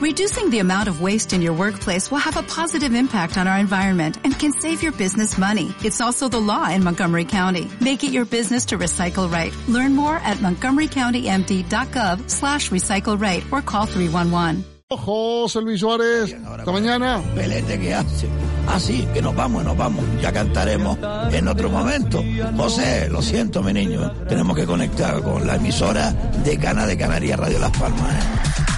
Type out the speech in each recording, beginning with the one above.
Reducing the amount of waste in your workplace will have a positive impact on our environment and can save your business money. It's also the law in Montgomery County. Make it your business to recycle right. Learn more at montgomerycountymd.gov slash recycle right or call 311. José Luis Suárez, hasta mañana. Pelete que hace. Así que nos vamos, nos vamos. Ya cantaremos en otro momento. José, lo siento, mi niño. Tenemos que conectar con la emisora de Cana de Canarias Radio Las Palmas. ¿eh?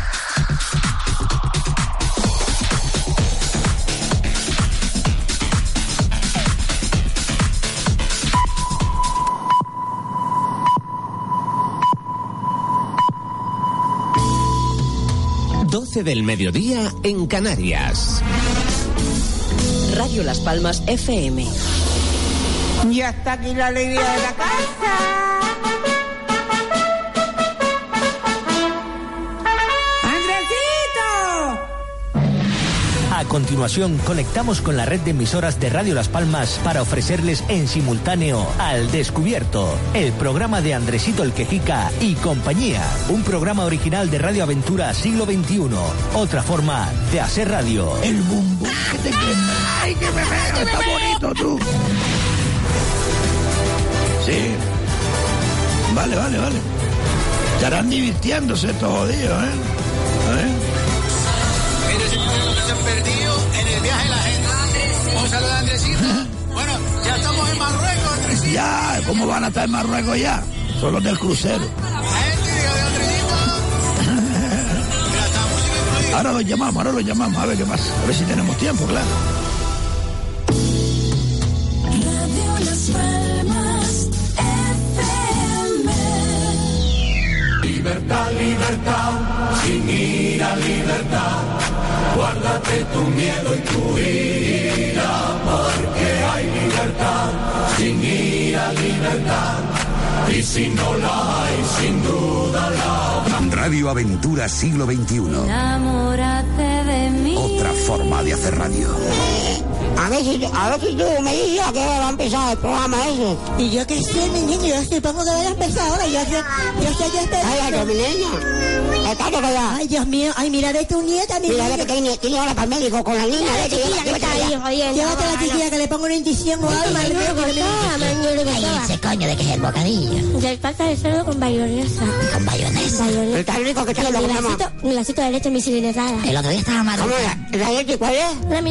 12 del mediodía en Canarias. Radio Las Palmas FM. Ya está aquí la alegría de la casa. Continuación, conectamos con la red de emisoras de Radio Las Palmas para ofrecerles en simultáneo Al Descubierto, el programa de Andresito el Quejica y compañía. Un programa original de Radio Aventura Siglo XXI. Otra forma de hacer radio. El bumbo. ¡Ay, que me veo! Está bonito tú. Sí. Vale, vale, vale. Estarán divirtiéndose estos jodidos, ¿eh? Que se han perdido en el viaje de la gente. Un saludo a Andresito. Bueno, ya estamos en Marruecos, Andresito. Ya, ¿cómo van a estar en Marruecos ya? Son los del crucero. Ahora los llamamos, ahora los llamamos, a ver qué pasa. A ver si tenemos tiempo, claro. Libertad, libertad, sin ira, libertad. Guárdate tu miedo y tu ira, porque hay libertad, sin ira, libertad. Y si no la hay, sin duda la habrá. Radio Aventura Siglo XXI. Enamórate de mí. Otra forma de hacer radio. A ver si, a ver si tú me dices a qué hora va a empezar el programa ese. Y yo qué sé, mi niño, yo supongo que voy a empezar ahora. Yo, yo, yo estoy ya Ay, ay, esperando. mi niña. Está que ya. Ay, Dios mío, ay, mira de tu nieta, mi Mira, ve que tiene, tiene ahora para el médico con la niña. Mira la ve que chiquilla que está ahí, jodiendo. Llévate a la chiquilla que le pongo una indición o algo. que Ay, ese coño de que es el bocadillo. Del pata de cerdo con bayonesa. Con bayonesa. Está rico que tiene lo un que un vasito de leche misiletada. El otro día estaba ¿Cómo maluca. era? ¿La leche cuál es? Una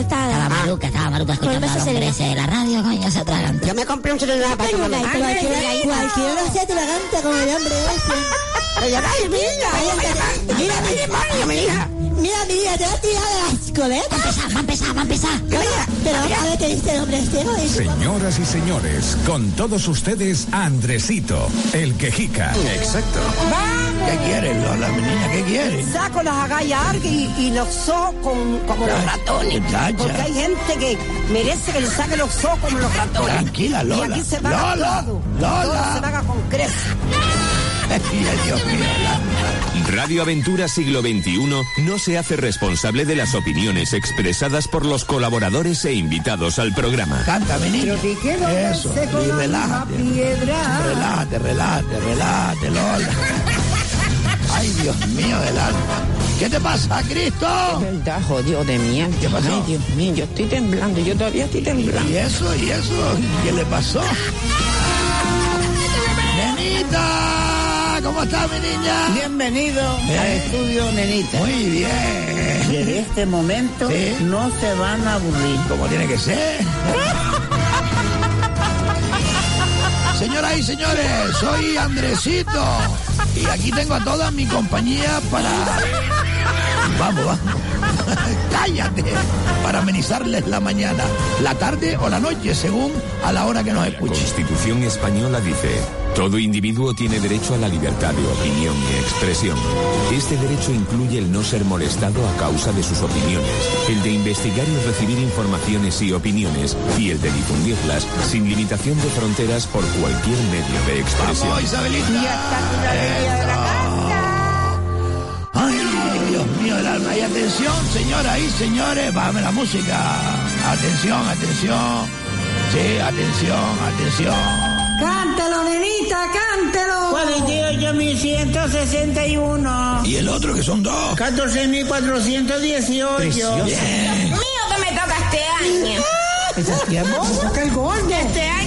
Estaba misiletada. maluca, estaba maluca escuchando a los de la radio, coño, se atragantó. Yo me compré un celular para tu mamá. Cualquiera, se atraganta con el hombre ese. Ay, ay, mi hija. Ay, ay, ay. Mira, mi demonio, mi hija. Mira, mira, te vas a tirar de la escoleta. Va a empezar, va a empezar, va a empezar. Mira, Pero a ver qué dice el hombre este. Dice, Señoras y señores, con todos ustedes, Andresito, el quejica. Exacto. ¿Qué quieres, Lola, mi niña? ¿Qué quieres? saco las agallas y, y los ojos con- como los ratones. Porque hay gente que merece que le saque los ojos como los ratones. Tranquila, Lola. Y aquí se paga Lola, todo. Lola. Todo se paga con creces. Ay, Dios mío, Lola. Radio Aventura Siglo XXI no se hace responsable de las opiniones expresadas por los colaboradores e invitados al programa. Canta, quedo Eso, y relájate. Relájate, relájate, relájate, Lola. Ay, Dios mío del alma. ¿Qué te pasa, Cristo? verdad, jodido de mierda. ¿Qué pasó? Ay, Dios mío, yo estoy temblando, yo todavía estoy temblando. ¿Y eso? ¿Y eso? ¿Qué le pasó? ¡Nenita! ¿Cómo está mi niña? Bienvenido Eh. al estudio, nenita. Muy bien. Desde este momento Sí. no se van a aburrir. Como tiene que ser. Señoras y señores, soy Andresito. Y aquí tengo a toda mi compañía para. Vamos, vamos. Cállate. Para amenizarles la mañana, la tarde o la noche, según a la hora que nos La escuchen. Constitución española dice, todo individuo tiene derecho a la libertad de opinión y expresión. Este derecho incluye el no ser molestado a causa de sus opiniones, el de investigar y recibir informaciones y opinioes, y el de difundirlas sin limitación de fronteras por cualquier medio de expresión. Vamos, Isabelita. Mío del alma. Y atención, señoras y señores, bájame la música. Atención, atención. Sí, atención, atención. Cántelo, nenita, cántelo. 48.161. Y el otro que son dos. 14.418. Bien. Mío que me toca este año. El gordo. Este año.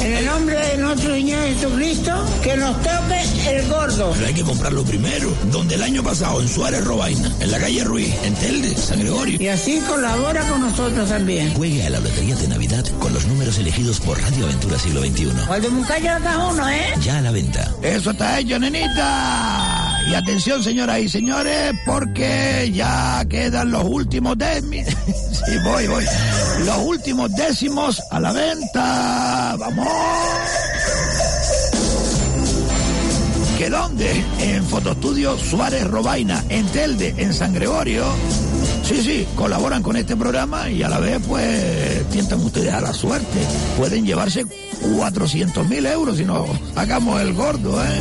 En el nombre de nuestro Señor Jesucristo, que nos toque el gordo. Pero hay que comprarlo primero. Donde el año pasado, en Suárez Robaina, en la calle Ruiz, en Telde, San Gregorio. Y así colabora con nosotros también. Juegue a la lotería de Navidad con los números elegidos por Radio Aventura Siglo XXI. Al de Muncayo cada uno, ¿eh? Ya a la venta. Eso está hecho, nenita. Y atención, señoras y señores, porque ya quedan los últimos décimos. sí, voy, voy. Los últimos décimos a la venta. Vamos. ¿Que dónde? En Fotostudio Suárez Robaina, en Telde, en San Gregorio. Sí, sí, colaboran con este programa y a la vez, pues, tientan ustedes a la suerte. Pueden llevarse 400 mil euros si no hagamos el gordo, ¿eh?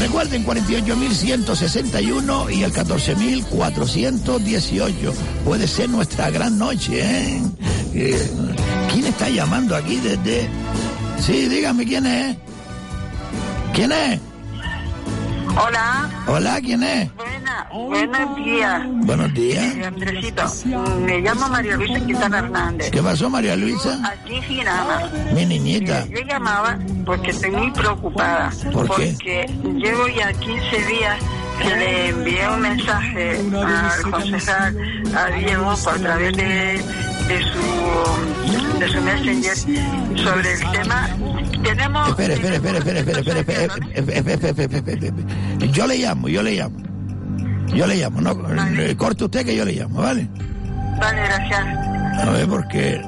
Recuerden 48.161 y el 14.418. Puede ser nuestra gran noche, ¿eh? Eh, ¿Quién está llamando aquí desde...? Sí, dígame quién es. ¿Quién es? Hola. Hola, ¿quién es? Buenos días. Buenos días. Andresito, me llamo María Luisa Quintana Hernández. ¿Qué pasó, María Luisa? Aquí Ginama. Mi niñita. Yo llamaba porque estoy muy preocupada. ¿Por porque qué? Porque llevo ya 15 días que le envié un mensaje al concejal, a Diego, a través de, de su de su messenger sobre el tema tenemos espera espera espera espera yo le llamo yo le llamo yo le llamo, no, eh, corte usted que yo le llamo, ¿vale? Vale, gracias. A ver, porque...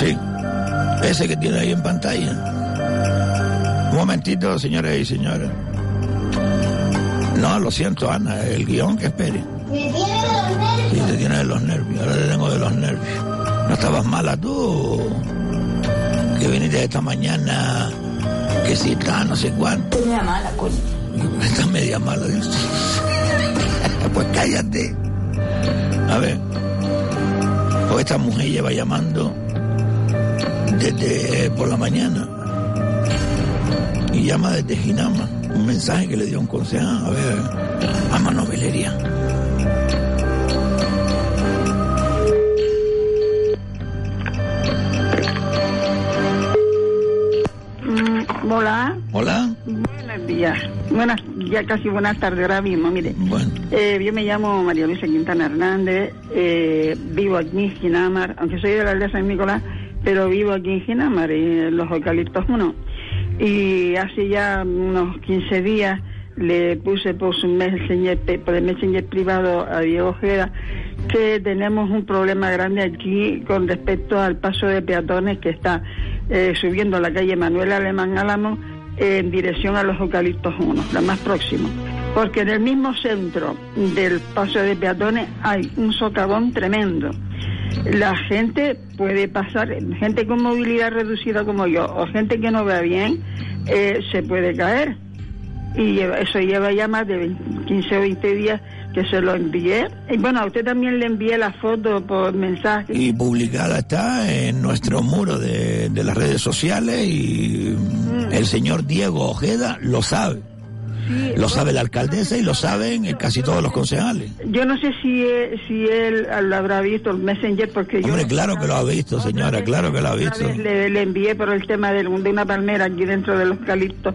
Sí, ese que tiene ahí en pantalla. Un momentito, señores y señores. No, lo siento, Ana, el guion que espere. Sí, te tiene de los nervios, ahora te tengo de los nervios. ¿No estabas mala tú? Que viniste esta mañana, que si está no sé cuánto. Media mala, coño. Estás media mala, Dios. pues cállate. A ver. Pues esta mujer lleva llamando desde por la mañana. Y llama desde Ginama. Un mensaje que le dio un concejal. A ver, a Manovelería. Mm, hola. Hola. Buenos días. Buenas, ya casi buenas tardes ahora mismo, mire. Eh, yo me llamo María Luisa Quintana Hernández, eh, vivo aquí en Ginamar, aunque soy de la aldea San Nicolás, pero vivo aquí en Ginamar, en los eucaliptos 1. Y hace ya unos 15 días le puse por su messenger, por el messenger privado a Diego Ojeda que tenemos un problema grande aquí con respecto al paso de peatones que está eh, subiendo la calle Manuel Alemán Álamo en dirección a los eucaliptos 1, la más próxima. Porque en el mismo centro del paso de peatones hay un socavón tremendo. La gente puede pasar, gente con movilidad reducida como yo, o gente que no vea bien, eh, se puede caer. Y eso lleva ya más de 20 15 o 20 días que se lo envié. Y bueno, a usted también le envié la foto por mensaje. Y publicada está en nuestro muro de, de las redes sociales y el señor Diego Ojeda lo sabe. Lo sabe la alcaldesa y lo saben casi todos los concejales. Yo no sé si, eh, si él lo habrá visto, el Messenger, porque yo... Hombre, claro que lo ha visto, señora, claro que lo ha visto. le, le envié por el tema de, de una palmera aquí dentro de los eucaliptos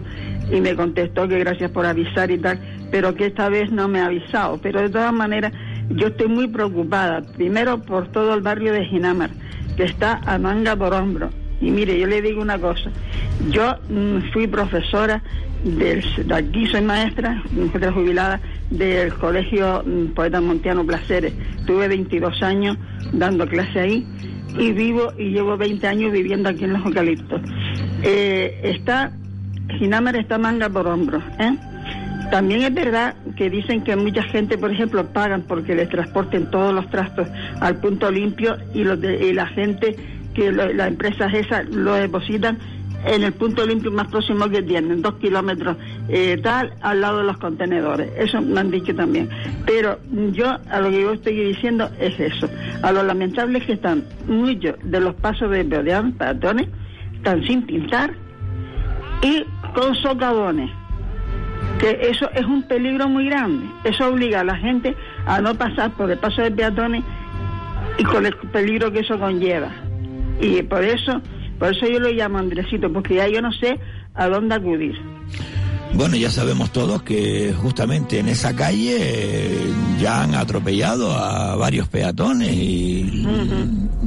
y me contestó que gracias por avisar y tal, pero que esta vez no me ha avisado. Pero de todas maneras, yo estoy muy preocupada, primero por todo el barrio de Ginamar, que está a manga por hombro. Y mire, yo le digo una cosa, yo mm, fui profesora del, de aquí, soy maestra, mujer jubilada, del Colegio mm, Poeta Montiano Placeres. Tuve 22 años dando clase ahí y vivo y llevo 20 años viviendo aquí en los eucaliptos. Eh, está, Ginamar está manga por hombro, ¿eh? También es verdad que dicen que mucha gente, por ejemplo, pagan porque les transporten todos los trastos al punto limpio y, los de- y la gente, que las empresas esas lo depositan en el punto limpio más próximo que tienen, dos kilómetros eh, tal, al lado de los contenedores. Eso me han dicho también. Pero yo a lo que yo estoy diciendo es eso. A lo lamentable es que están muchos de los pasos de peatones, están sin pintar y con socavones. Que eso es un peligro muy grande. Eso obliga a la gente a no pasar por el paso de peatones y con el peligro que eso conlleva. Y por eso, por eso yo lo llamo Andresito, porque ya yo no sé a dónde acudir. Bueno, ya sabemos todos que justamente en esa calle eh, ya han atropellado a varios peatones y...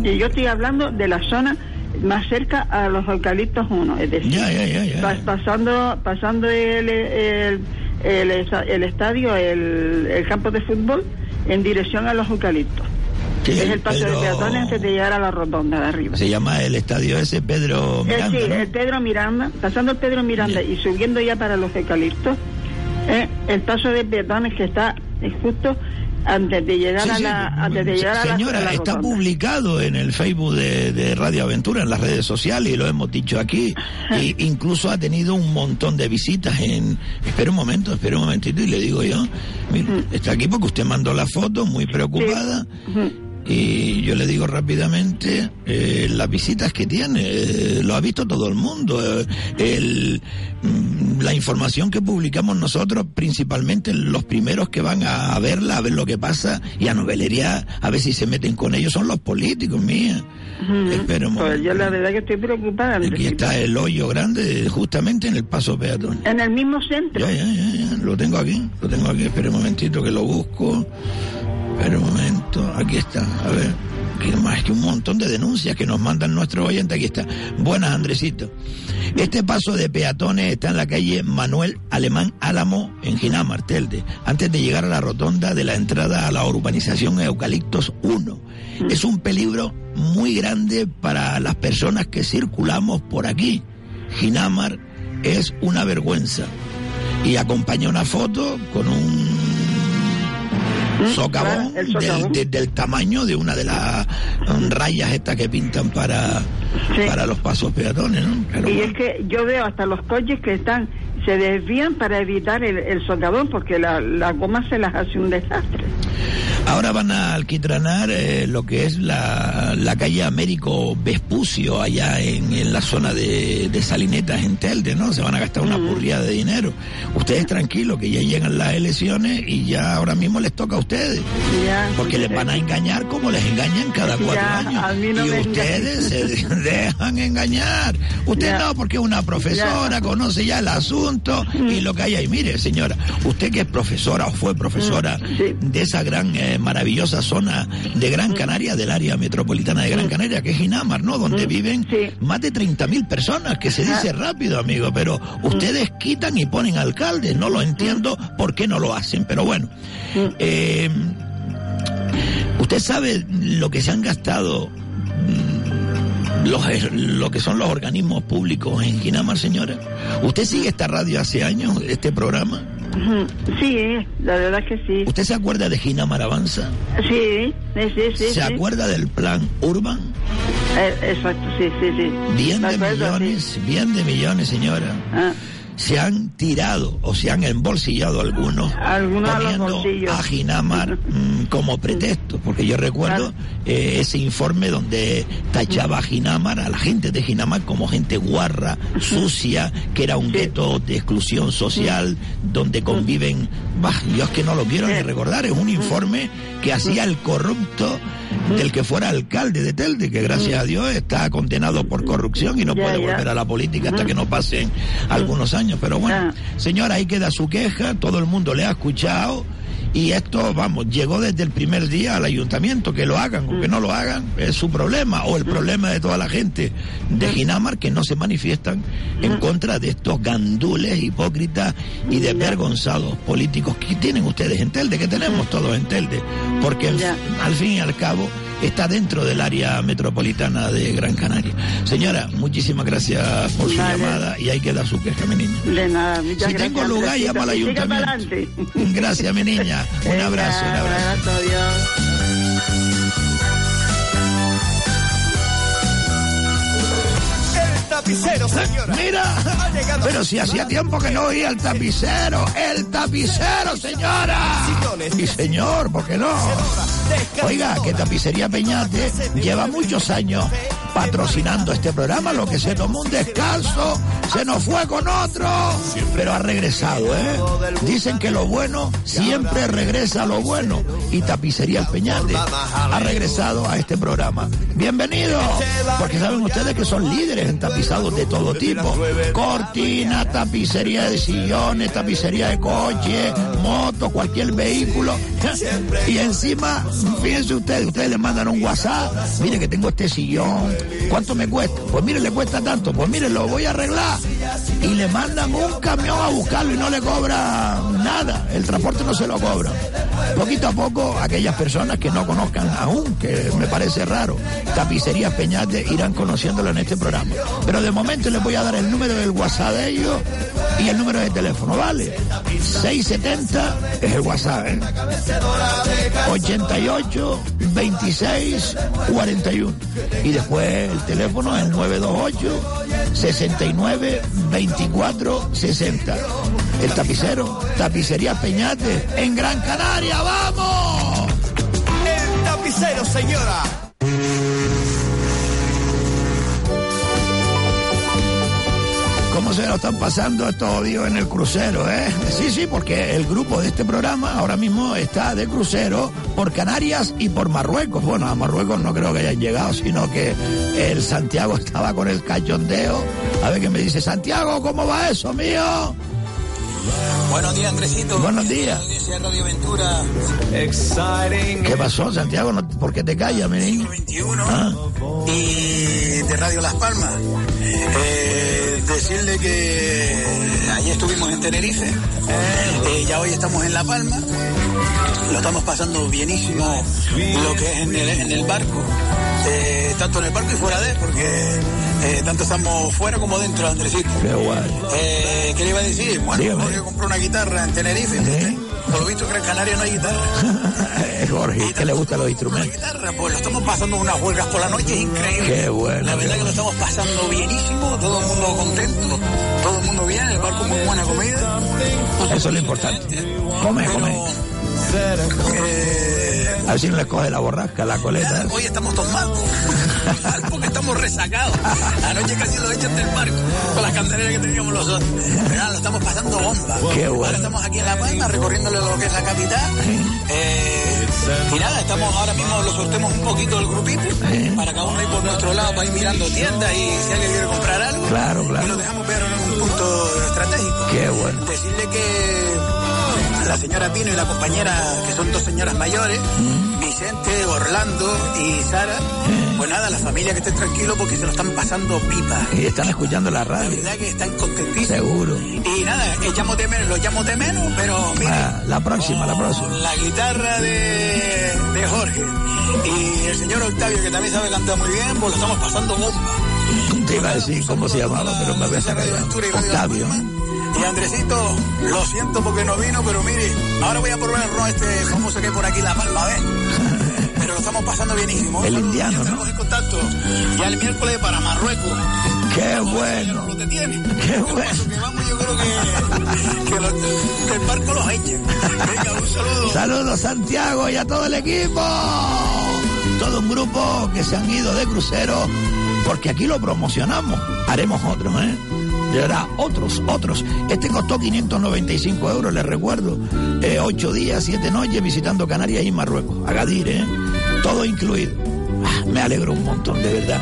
Y yo estoy hablando de la zona más cerca a los eucaliptos 1, es decir, Ya, ya, ya, ya. pas- pasando pasando el, el, el, el estadio, el, el campo de fútbol, en dirección a los eucaliptos. Sí, es el paso Pedro- de peatones antes de llegar a la rotonda de arriba. Se llama el estadio ese Pedro Eh, Miranda, sí, ¿no? el Pedro Miranda, pasando el Pedro Miranda y subiendo ya para los eucaliptos, eh, el paso de peatones que está eh, justo antes de llegar Sí, a sí, la antes de llegar a la- Señora, a la está publicado en el Facebook de, de Radio Aventura, en las redes sociales, y lo hemos dicho aquí. Y incluso ha tenido un montón de visitas en... Espera un momento, espera un momentito, y le digo yo, mire, está aquí porque usted mandó la foto, muy preocupada. Y yo le digo rápidamente eh, las visitas que tiene, eh, lo ha visto todo el mundo. eh, el, mm, la información que publicamos nosotros, principalmente los primeros que van a, verla, a ver lo que pasa y a novelería, a ver si se meten con ellos, son los políticos, mía. Un Pues yo la verdad que estoy preocupada. Aquí está el hoyo grande, justamente en el paso peatón. En el mismo centro. Ya, ya, ya, ya, lo tengo aquí, lo tengo aquí, espera un momentito que lo busco. Espera un momento, aquí está, a ver. Que más que un montón de denuncias que nos mandan nuestros oyentes, aquí está. Buenas, Andresito. Este paso de peatones está en la calle Manuel Alemán Álamo, en Ginamar, Telde, antes de llegar a la rotonda de la entrada a la urbanización Eucaliptos 1. Es un peligro muy grande para las personas que circulamos por aquí. Ginamar es una vergüenza. Y acompaña una foto con un socavón, claro, el socavón. Del, de- del tamaño de una de las um, rayas estas que pintan para, para los pasos peatones, ¿no? Pero y es que yo veo hasta los coches que están se desvían para evitar el, el socavón porque la, la goma se las hace un desastre. Ahora van a alquitranar eh, lo que es la, la calle Américo Vespucio, allá en, en la zona de, de Salinetas, en Telde, ¿no? Se van a gastar una burriada de dinero. Ustedes tranquilos, que ya llegan las elecciones y ya ahora mismo les toca a ustedes. Porque les van a engañar como les engañan cada cuatro Ya, años. a mí no y me ustedes se dejan engañar. Usted Ya. no, porque es una profesora, conoce ya el asunto y lo que hay ahí. Mire, señora, usted que es profesora o fue profesora de esa gran, eh, maravillosa zona de Gran Canaria, del área metropolitana de Gran Canaria, que es Ginamar, ¿no? Donde viven más de 30.000 personas, que se dice rápido, amigo, pero ustedes quitan y ponen alcaldes. No lo entiendo por qué no lo hacen, pero bueno. Eh, usted sabe lo que se han gastado mm, los, lo que son los organismos públicos en Ginamar, señora. ¿Usted sigue esta radio hace años, este programa? Sí, la verdad que sí. ¿Usted se acuerda de Ginamar Avanza? Sí, sí, sí. ¿Se sí. acuerda del plan Urban? Eh, exacto, sí, sí, sí. Bien Me de acuerdo, millones, bien de millones, señora. Ah. Se han tirado o se han embolsillado algunos, poniendo a Ginamar mm, como pretexto, porque yo recuerdo eh, ese informe donde tachaba a Ginamar, a la gente de Ginamar como gente guarra, sucia, que era un gueto de exclusión social, donde conviven, bah, yo es que no lo quiero ni recordar, es un informe que hacía el corrupto del que fuera alcalde de Telde, que gracias a Dios está condenado por corrupción y no puede volver a la política hasta que no pasen algunos años. Pero bueno, señora, ahí queda su queja, todo el mundo le ha escuchado. Y esto, vamos, llegó desde el primer día al ayuntamiento, que lo hagan o que no lo hagan, es su problema, o el problema de toda la gente de Ginamar que no se manifiestan en contra de estos gandules hipócritas y desvergonzados políticos que tienen ustedes en Telde, que tenemos todos en Telde, porque al fin y al cabo está dentro del área metropolitana de Gran Canaria. Señora, muchísimas gracias por su Vale. llamada y ahí queda su queja, mi niña. De nada, muchas Si gracias. tengo lugar, llama al ayuntamiento. adelante. Gracias, mi niña. Un Venga, abrazo, un abrazo. abrazo, adiós. Esta tapicero, señora. Mira, pero si hacía tiempo que no oía el tapicero, el tapicero, señora. Y señor, ¿por qué no? Oiga, que Tapicería Peñate lleva muchos años patrocinando este programa, lo que se tomó un descanso, se nos fue con otro, pero ha regresado, ¿eh? Dicen que lo bueno siempre regresa a lo bueno y Tapicería El Peñate ha regresado a este programa. Bienvenido, porque saben ustedes que son líderes en tapizados de todo tipo. Cortina, tapicería de sillones, tapicería de coche, moto, cualquier vehículo. Y encima, fíjense ustedes, ustedes le mandan un WhatsApp, mire que tengo este sillón, ¿cuánto me cuesta? Pues mire, le cuesta tanto, pues mire, lo voy a arreglar. Y le mandan un camión a buscarlo y no le cobra nada, el transporte no se lo cobra. Poquito a poco, aquellas personas que no conozcan aún, que me parece raro, Tapicerías Peñate irán conociéndolo en este programa. Pero de momento les voy a dar el número del WhatsApp de ellos y el número de teléfono, ¿vale? 670 es el WhatsApp, ¿eh? 88 26 41. Y después el teléfono es 928 69 24 60. El tapicero, Tapicería Peñate, en Gran Canaria, ¡vamos! El tapicero, señora. ¿Cómo se lo están pasando estos días en el crucero, eh? Sí, sí, porque el grupo de este programa ahora mismo está de crucero por Canarias y por Marruecos. Bueno, a Marruecos no creo que hayan llegado, sino que el Santiago estaba con el cachondeo. A ver qué me dice, Santiago, ¿cómo va eso, mío? Buenos días, Andresito. Buenos días. Radio Ventura. ¿Qué pasó, Santiago? No- ¿Por qué te callas, mi niño? 21 Ah. y de Radio Las Palmas. Eh, decirle que ayer estuvimos en Tenerife, eh, ya hoy estamos en La Palma, lo estamos pasando bienísimo lo que es en el, en el barco, eh, tanto en el barco y fuera de porque eh, tanto estamos fuera como dentro, Andresito. Qué guay. Eh, ¿Qué le iba a decir? Bueno, Dígame. Jorge compró una guitarra en Tenerife, por lo visto que en Canarias no hay guitarra. Jorge, que le gustan los instrumentos. guitarra, pues lo estamos pasando unas huelgas por la noche, es increíble. Qué bueno, La verdad qué que lo estamos pasando bienísimo, todo el mundo contento, todo el mundo bien, el barco muy buena comida. Eso es lo importante. Come, come. Eh, A ver si no le coge la borrasca, la coleta. hoy estamos tomando, porque estamos resacados. Anoche casi lo echan del barco con las candeleras que teníamos los. Pero nada, lo estamos pasando bomba. Qué bueno. Ahora estamos aquí en La Palma recorriéndole lo que es la capital. Eh, y nada, estamos ahora mismo, lo sortemos un poquito el grupito para cada uno ir por nuestro lado para ir mirando tiendas y si alguien quiere comprar algo. Claro, claro. Y lo dejamos ver en un punto estratégico. Qué bueno. Decirle que la señora Pino y la compañera, que son dos señoras mayores, Mm. Vicente, Orlando y Sara, pues nada, la familia que esté tranquilo porque se lo están pasando pipa. Y están escuchando la La radio. verdad que están contentísimos. Seguro. Y nada, echamos de menos, lo echamos de menos, pero mire, Ah, la próxima, la próxima. la guitarra de, de Jorge y el señor Octavio, que también sabe cantar muy bien, pues lo estamos pasando bomba. Te iba a decir cómo se llamaba, pero me voy a ya. Octavio. Y Andresito, lo siento porque no vino, pero mire, ahora voy a probar el ron este famoso que hay por aquí La Palma, ¿ves? Pero lo estamos pasando bienísimo. El indiano, ¿no? Estamos en contacto. Ya el miércoles para Marruecos. Qué bueno. Lo te tiene. Qué bueno. Que vamos, yo creo que, que, lo- que el barco los eche. Venga, un saludo. Saludos Santiago y a todo el equipo. Todo un grupo que se han ido de crucero porque aquí lo promocionamos. Haremos otros, ¿eh? De verdad, otros, otros. Este costó 595 euros, les recuerdo. Eh, ocho días, siete noches visitando Canarias y Marruecos. Agadir, ¿eh? Todo incluido. Ah, me alegro un montón, de verdad.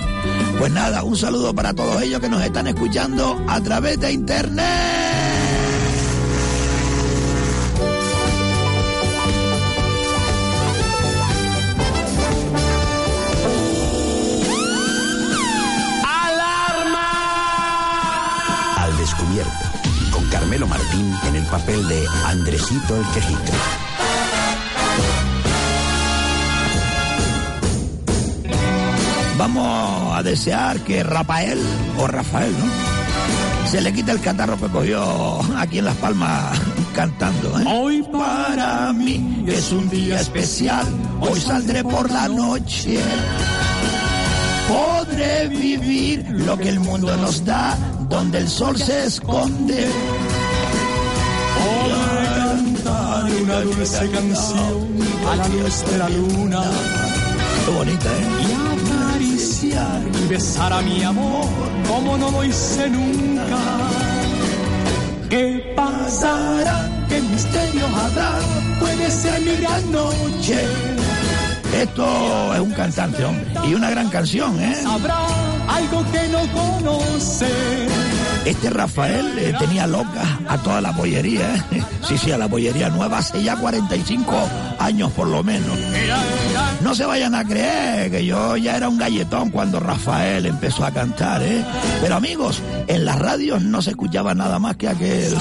Pues nada, un saludo para todos ellos que nos están escuchando a través de internet. Papel de Andresito el Quejica. Vamos a desear que Rafael, o Rafael, ¿no? Se le quita el catarro que cogió aquí en Las Palmas cantando. ¿eh? Hoy para mí es un día especial, hoy saldré por la noche. podré vivir lo que el mundo nos da, donde el sol se esconde. Una dulce canción a la luz de la luna. Qué bonita, ¿eh? Y acariciar y besar a mi amor como no lo hice nunca. ¿Qué pasará? ¿Qué misterio habrá? Puede ser mi gran noche. Esto es un cantante, hombre. Y una gran canción, ¿eh? Habrá algo que no conoce. Este Rafael eh, tenía loca a toda la pollería, ¿eh? Sí, sí, a la pollería nueva hace ya 45 años por lo menos. No se vayan a creer que yo ya era un galletón cuando Rafael empezó a cantar, ¿eh? Pero amigos, en las radios no se escuchaba nada más que aquel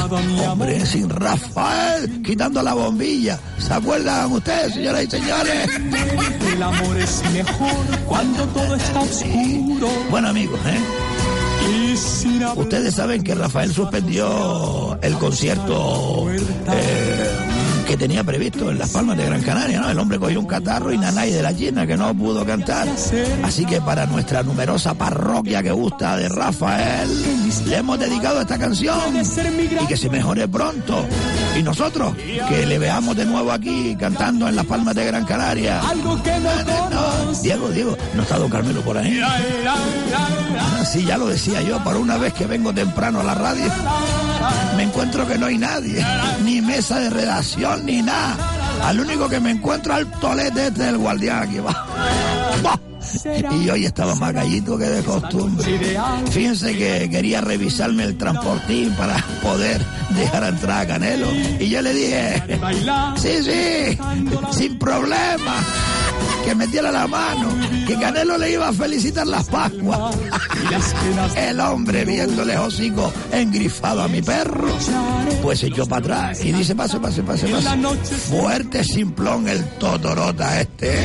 hombre sin Rafael quitando la bombilla. ¿Se acuerdan ustedes, señoras y señores? El amor es mejor cuando todo está oscuro. Bueno, amigos, ¿eh? Ustedes saben que Rafael suspendió el concierto eh, que tenía previsto en Las Palmas de Gran Canaria, ¿no? El hombre cogió un catarro y nanay de la China que no pudo cantar. Así que para nuestra numerosa parroquia que gusta de Rafael, le hemos dedicado esta canción y que se mejore pronto. Y nosotros, que le veamos de nuevo aquí cantando en Las Palmas de Gran Canaria. algo que no. Diego, Diego, ¿no está Don Carmelo por ahí? Ah, sí, ya lo decía yo, por una vez que vengo temprano a la radio, me encuentro que no hay nadie, ni mesa de redacción, ni nada. Al único que me encuentro al tolete este del guardián aquí va. ¡Bah! Y hoy estaba más gallito que de costumbre. Fíjense que quería revisarme el transportín para poder dejar entrar a Canelo. Y yo le dije, sí, sí, sin problema. Que metiera la mano, que Canelo le iba a felicitar las Pascuas. El hombre viéndole hocico engrifado a mi perro, pues se echó para atrás y dice, pase, pase, pase, pase. Fuerte simplón el totorota este.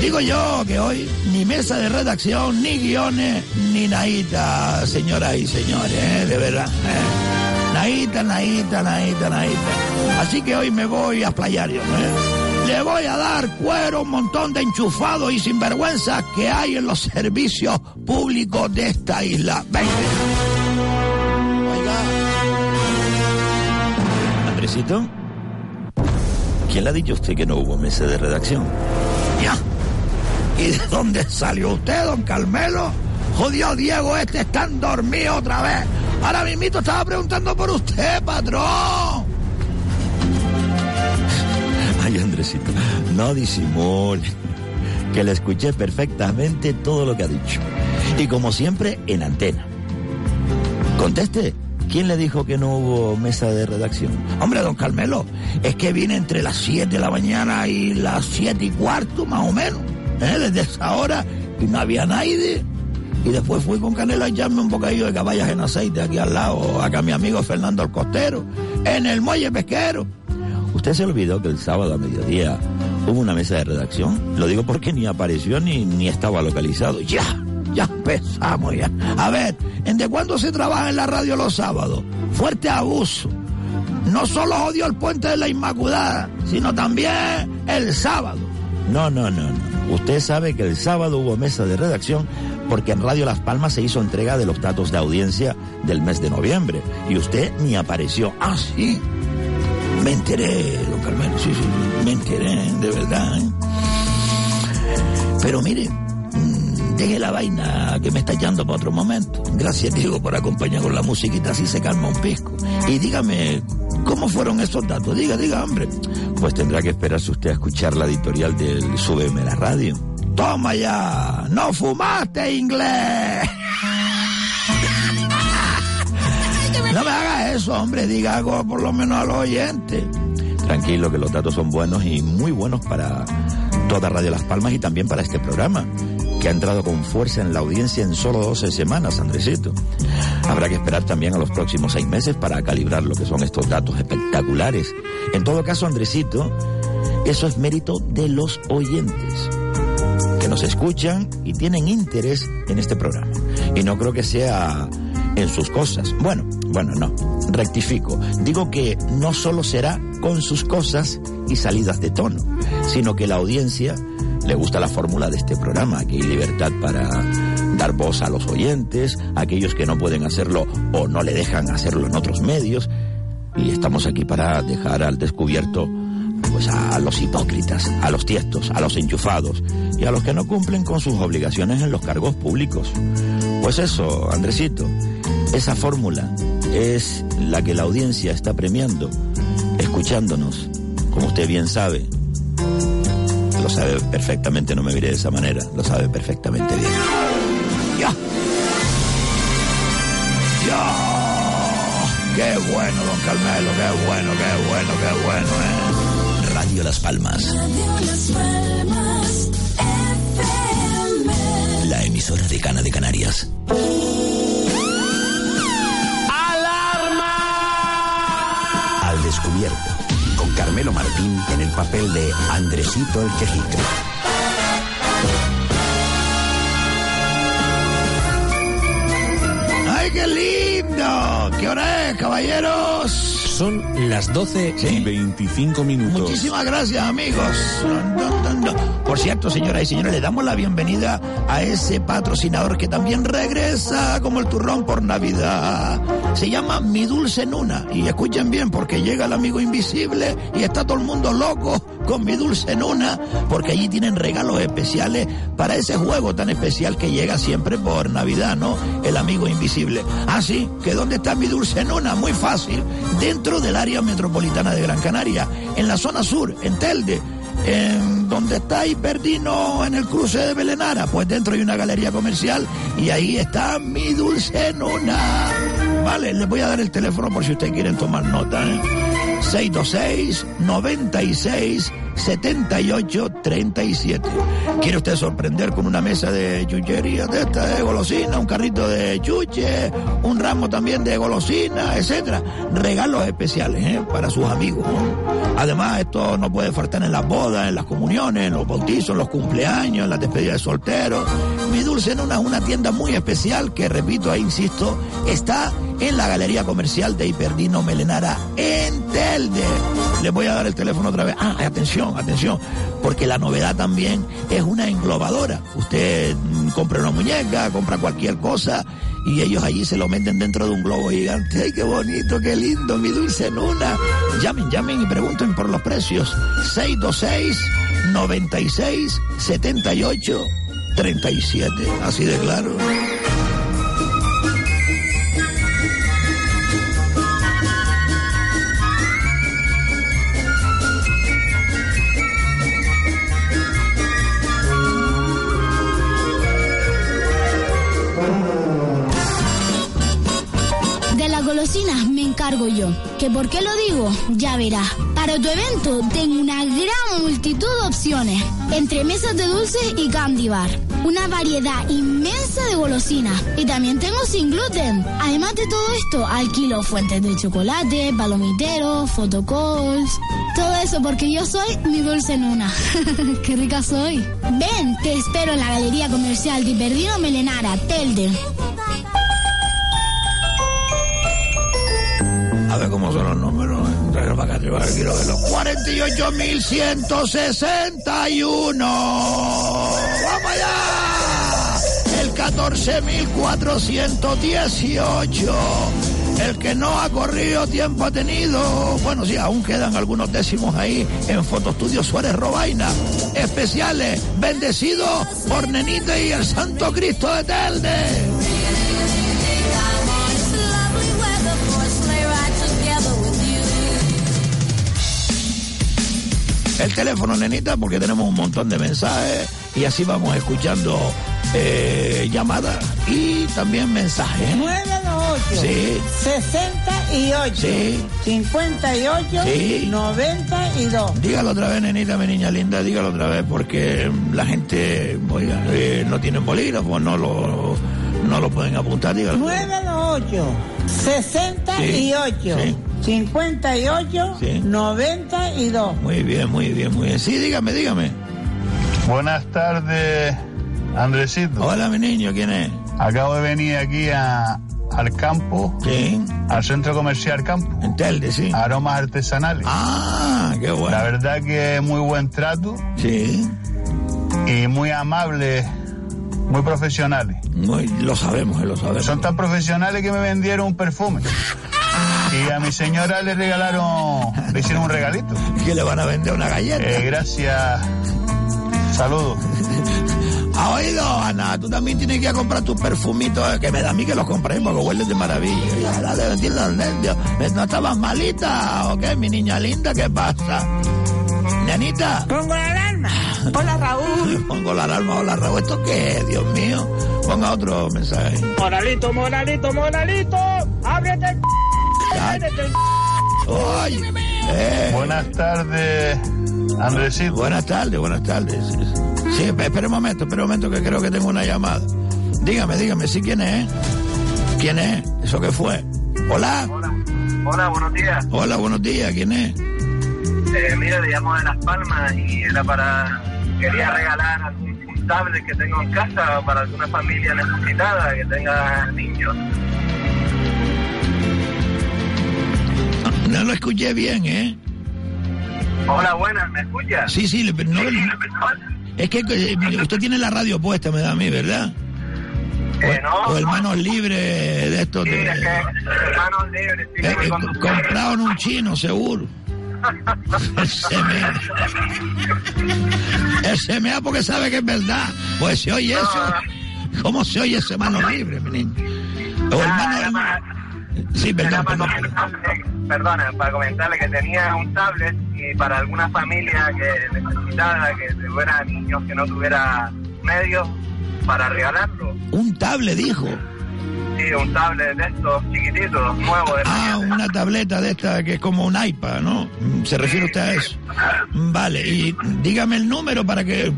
Digo yo que hoy ni mesa de redacción, ni guiones, ni naita, señoras y señores, ¿eh? de verdad. ¿eh? Naita, naita, naita, naita. Así que hoy me voy a playar yo. ¿eh? Le voy a dar cuero a un montón de enchufados y sinvergüenzas que hay en los servicios públicos de esta isla. Venga. Oiga. Andresito, ¿quién le ha dicho a usted que no hubo mesa de redacción? Ya. ¿Y de dónde salió usted, don Carmelo? Jodió Diego, este están dormido otra vez. Ahora mismito estaba preguntando por usted, patrón. No disimule. Que le escuché perfectamente todo lo que ha dicho. Y como siempre, en antena. Conteste. ¿Quién le dijo que no hubo mesa de redacción? Hombre, don Carmelo, es que vine entre las 7 de la mañana y las 7 y cuarto, más o menos. ¿eh? Desde esa hora y no había nadie. Y después fui con Canelo a echarme un bocadillo de caballas en aceite aquí al lado, acá mi amigo Fernando el Costero, en el muelle pesquero. ¿Usted se olvidó que el sábado a mediodía hubo una mesa de redacción? Lo digo porque ni apareció ni, ni estaba localizado. Ya, ya empezamos ya. A ver, ¿en de cuándo se trabaja en la radio los sábados? Fuerte abuso. No solo jodió el puente de la Inmaculada, sino también el sábado. No, no, no, no. Usted sabe que el sábado hubo mesa de redacción porque en Radio Las Palmas se hizo entrega de los datos de audiencia del mes de noviembre y usted ni apareció. Ah, sí. Me enteré, don Carmelo, sí, sí, me enteré, de verdad. ¿eh? Pero mire, mm, deje la vaina que me está echando para otro momento. Gracias, Diego, por acompañar con la musiquita, así se calma un pisco. Y dígame, ¿cómo fueron esos datos? Diga, diga, hombre. Pues tendrá que esperarse usted a escuchar la editorial del Súbeme la Radio. Toma ya, no fumaste inglés. No me haga eso, hombre, diga algo por lo menos a los oyentes. Tranquilo, que los datos son buenos y muy buenos para toda Radio Las Palmas y también para este programa, que ha entrado con fuerza en la audiencia en solo 12 semanas, Andresito. Habrá que esperar también a los próximos seis meses para calibrar lo que son estos datos espectaculares. En todo caso, Andresito, eso es mérito de los oyentes que nos escuchan y tienen interés en este programa. Y no creo que sea en sus cosas. Bueno, bueno, no. Rectifico. Digo que no solo será con sus cosas y salidas de tono, sino que la audiencia le gusta la fórmula de este programa, que hay libertad para dar voz a los oyentes, a aquellos que no pueden hacerlo o no le dejan hacerlo en otros medios. Y estamos aquí para dejar al descubierto pues a los hipócritas, a los tiestos, a los enchufados y a los que no cumplen con sus obligaciones en los cargos públicos. Pues eso, Andresito, esa fórmula es la que la audiencia está premiando, escuchándonos, como usted bien sabe. Lo sabe perfectamente, no me miré de esa manera, lo sabe perfectamente bien. ¡Ya! ¡Ya! ¡Qué bueno, don Carmelo! ¡Qué bueno, qué bueno, qué bueno, eh! Radio Las Palmas. La emisora de Cana de Canarias. Descubierto, con Carmelo Martín en el papel de Andresito el Quejica. ¡Ay, qué lindo! ¿Qué hora es, caballeros? Son las 12 y 25 minutos. Muchísimas gracias, amigos. Por cierto, señoras y señores, le damos la bienvenida a ese patrocinador que también regresa como el turrón por Navidad. Se llama Mi Dulce Nuna. Y escuchen bien, porque llega el amigo invisible y está todo el mundo loco con Mi Dulce Nuna, porque allí tienen regalos especiales para ese juego tan especial que llega siempre por Navidad, ¿no? El amigo invisible. Ah, sí, que ¿dónde está Mi Dulce Nuna? Muy fácil. Dentro del área metropolitana de Gran Canaria, en la zona sur, en Telde, en donde está Hiperdino en el cruce de Belenara, pues dentro hay una galería comercial y ahí está mi dulce nona. Vale, les voy a dar el teléfono por si ustedes quieren tomar nota. ¿eh? 626 96 78 37. ¿Quiere usted sorprender con una mesa de chucherías de esta de golosina, un carrito de chuche, un ramo también de golosina, etcétera? Regalos especiales ¿eh? para sus amigos. Además, esto no puede faltar en las bodas, en las comuniones, en los bautizos, en los cumpleaños, en las despedidas de solteros. Mi Dulce es una tienda muy especial que, repito, ahí insisto, está en la galería comercial de Hiperdino Melenara en Telde. Les voy a dar el teléfono otra vez. Ah, atención, atención, porque la novedad también es una englobadora. Usted mm, compra una muñeca, compra cualquier cosa y ellos allí se lo meten dentro de un globo gigante. ¡Ay, qué bonito, qué lindo, mi dulce nuna! Llamen, llamen y pregunten por los precios. 626 96 78 37. Así de claro. Golosinas me encargo yo. ¿Que por qué lo digo? Ya verás. Para tu evento tengo una gran multitud de opciones. Entre mesas de dulces y candy bar. Una variedad inmensa de golosinas. Y también tengo sin gluten. Además de todo esto, alquilo fuentes de chocolate, palomiteros, photocalls. Todo eso porque yo soy mi dulce nuna. qué rica soy. Ven, te espero en la galería comercial de Hiperdino Melenara, Telde. A ver cómo son los números. Tráelo para acá, tráelo quiero verlo. 48.161. ¡Vamos allá! El 14.418. El que no ha corrido tiempo ha tenido. Bueno, sí, aún quedan algunos décimos ahí en Fotostudio Suárez Robaina. Especiales, bendecidos por Nenita y el Santo Cristo de Telde. El teléfono, nenita, porque tenemos un montón de mensajes y así vamos escuchando eh, llamadas y también mensajes. 928 Sí. 68 Sí. 58 Sí. 92 Dígalo otra vez, nenita, mi niña linda, dígalo otra vez, porque la gente, oiga, eh, no tienen bolígrafo, no lo, no lo pueden apuntar, dígalo. 928 68 Sí. 58 Sí. 92 Muy bien, muy bien, muy bien. Sí, dígame, dígame. Buenas tardes, Andresito. Hola, mi niño, ¿quién es? Acabo de venir aquí a, al campo, Sí. al centro comercial campo. En Telde, sí. Aromas artesanales. Ah, qué bueno. La verdad que es muy buen trato. Sí. y muy amables, muy profesionales. Muy, lo sabemos, lo sabemos. Son tan profesionales que me vendieron un perfume. Y a mi señora le regalaron, le hicieron un regalito. Que le van a vender una galleta. Eh, gracias. Saludos. ¿Ha oído, Ana? Tú también tienes que ir a comprar tus perfumitos, eh, que me da a mí que los compré porque huelen de maravilla. Ya, la de vestir los nervios. ¿No estabas malita o qué, mi niña linda? ¿Qué pasa? Nenita. Pongo la alarma. Hola, Raúl. Pongo la alarma, hola Raúl. ¿Esto qué es, Dios mío? Ponga otro mensaje. Moralito, moralito, moralito. Ábrete el... Eh, Buenas tardes, Andresito. buenas tardes, buenas tardes. Sí, espera un momento, espera un momento que creo que tengo una llamada. Dígame, dígame, ¿sí quién es? ¿Quién es? ¿Eso qué fue? Hola. Hola, buenos días. Hola, buenos días, ¿quién es? Eh, mira, le llamo de Las Palmas y era para... Quería regalar algún tablet que tengo en casa para alguna familia necesitada que tenga niños. No lo escuché bien, ¿eh? Hola, buenas, ¿me escuchas? Sí, sí, le- no, es que eh, usted tiene la radio puesta, me da a mí, ¿verdad? Eh, no, o hermanos libres de estos Sí, de... es que hermanos libres, sí, Eh, eh, conduciendo. comprado en un chino, seguro. Se mea. Se mea porque sabe que es verdad. Pues se oye eso. ¿Cómo se oye ese mano libre, mi niño? O hermano... Sí, perdón, para perdón. Perdona, para comentarle que tenía un tablet y para alguna familia que necesitara, que tuviera niños que no tuviera medios, para regalarlo. Un tablet, dijo. Sí, un tablet de estos chiquititos, nuevos de Ah, una tableta de esta que es como un iPad, ¿no? ¿Se refiere usted a eso? Vale, y dígame el número para que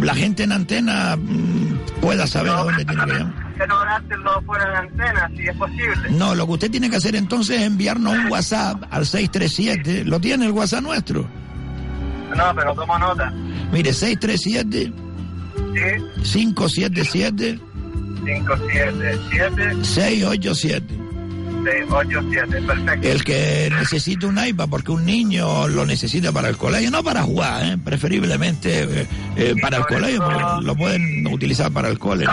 la gente en antena mm, pueda saber a dónde tiene que llamar. Quiero dártelo fuera de antena, si es posible. No, lo que usted tiene que hacer entonces es enviarnos un WhatsApp al 637. ¿Lo tiene el WhatsApp nuestro? No, pero tomo nota. Mire, 637 Sí, 577 577 687. 687, perfecto. El que necesita un iPad porque un niño lo necesita para el colegio, no para jugar, ¿eh? preferiblemente eh, eh, para el colegio, porque lo pueden utilizar para el cole.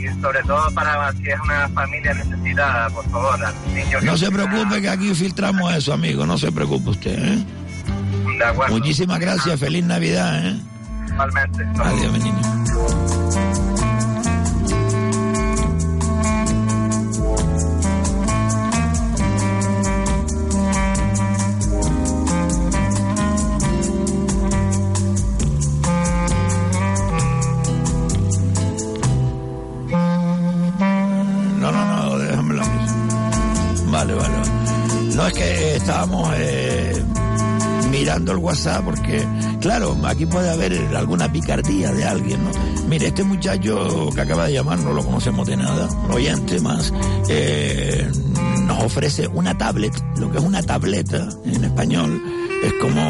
Y sobre todo para si es una familia necesitada, por favor, niños. No se preocupe que aquí filtramos eso, amigo, no se preocupe usted. ¿eh? De acuerdo. Muchísimas gracias, feliz Navidad. ¿eh? Igualmente. Adiós, mi niño. El WhatsApp porque, claro, aquí puede haber alguna picardía de alguien, ¿no? Mire, este muchacho que acaba de llamar no lo conocemos de nada, oyente más, eh, nos ofrece una tablet, lo que es una tableta en español, es como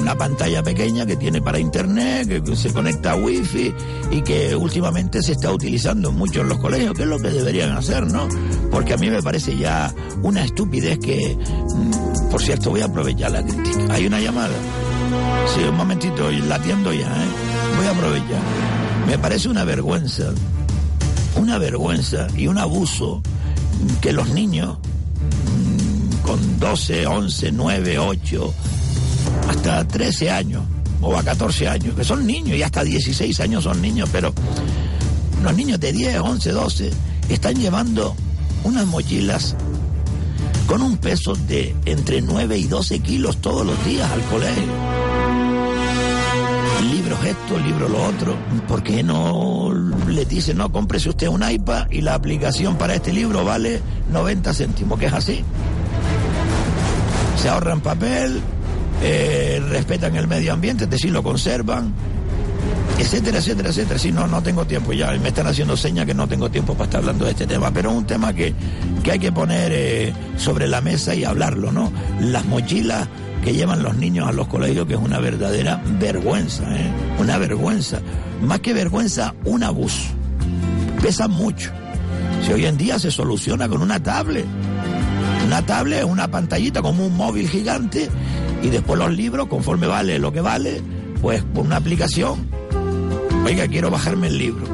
una pantalla pequeña que tiene para internet, que- se conecta a wifi y que últimamente se está utilizando mucho en los colegios, que es lo que deberían hacer, ¿no? Porque a mí me parece ya una estupidez que, mm, por cierto, voy a aprovechar la crítica. Hay una llamada. Sí, un momentito, la atiendo ya, ¿eh? Voy a aprovechar. Me parece una vergüenza, una vergüenza y un abuso que los niños con 12, 11, 9, 8, hasta 13 años o a 14 años, que son niños y hasta 16 años son niños, pero los niños de 10, 11, 12 están llevando unas mochilas con un peso de entre 9 y 12 kilos todos los días al colegio. Libros esto, libros lo otro. ¿Por qué no le dicen, no, cómprese usted un iPad y la aplicación para este libro vale 90 céntimos? Que es así. Se ahorran papel, eh, respetan el medio ambiente, es decir, lo conservan, etcétera, etcétera, etcétera. Si no, no tengo tiempo ya, me están haciendo señas que no tengo tiempo para estar hablando de este tema, pero es un tema que, que hay que poner eh, sobre la mesa y hablarlo, ¿no? Las mochilas que llevan los niños a los colegios, que es una verdadera vergüenza, ¿eh? Una vergüenza. Más que vergüenza, un abuso. Pesan mucho. Si hoy en día se soluciona con una tablet. Una tablet es una pantallita como un móvil gigante y después los libros, conforme vale lo que vale, pues por una aplicación Oiga, quiero bajarme el libro.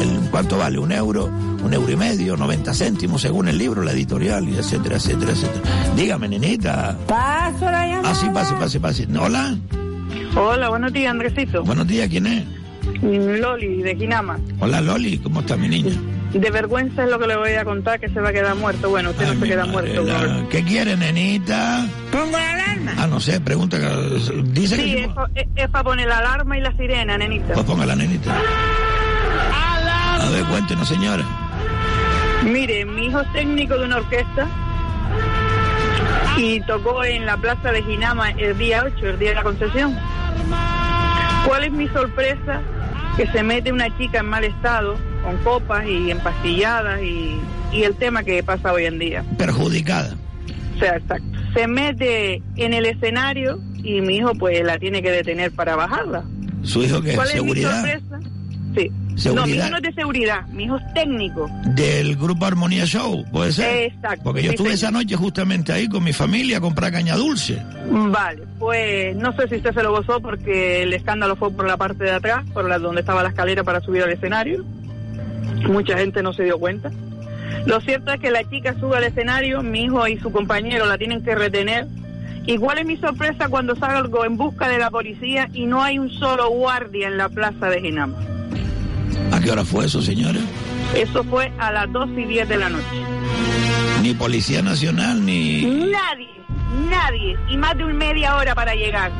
El, ¿Cuánto vale? ¿Un euro? ¿Un euro y medio? ¿90 céntimos según el libro, la editorial, y etcétera, etcétera, etcétera? Dígame, nenita. Paso la llamada. Ah, sí, pase, pase, pase. Hola. Hola, buenos días, Andresito. Buenos días, ¿quién es? Loli, de Quinama. Hola, Loli, ¿cómo está mi niña? De vergüenza es lo que le voy a contar, que se va a quedar muerto. Bueno, usted Ay, no se queda madre, muerto. la- ¿Qué quiere, nenita? Pongo la alarma. Ah, no sé, pregunta. que- Dice Sí, que... es, pa- es- es para poner la alarma y la sirena, nenita. Pues ponga la nenita. A ver, cuéntenos, señora. Mire, mi hijo es técnico de una orquesta y tocó en la plaza de Ginama el día 8, el día de la concesión. ¿Cuál es mi sorpresa? Que se mete una chica en mal estado, con copas y empastilladas y, y el tema que pasa hoy en día. Perjudicada. O sea, exacto. Se mete en el escenario y mi hijo pues la tiene que detener para bajarla. Su hijo que es ¿Cuál es mi seguridad sorpresa? Sí. No, mi hijo no es de seguridad, mi hijo es técnico. del grupo Armonía Show, ¿puede ser? Exacto. Porque yo sí, estuve esa noche justamente ahí con mi familia a comprar caña dulce. Vale, pues no sé si usted se lo gozó porque el escándalo fue por la parte de atrás, por la donde estaba la escalera para subir al escenario. Mucha gente no se dio cuenta. Lo cierto es que la chica sube al escenario, mi hijo y su compañero la tienen que retener. ¿Y cuál es mi sorpresa cuando salgo en busca de la policía y no hay un solo guardia en la plaza de Ginama? ¿A qué hora fue eso, señora? Eso fue a las 2 y 10 de la noche. Ni Policía Nacional, ni... Nadie, nadie, y más de un media hora para llegar.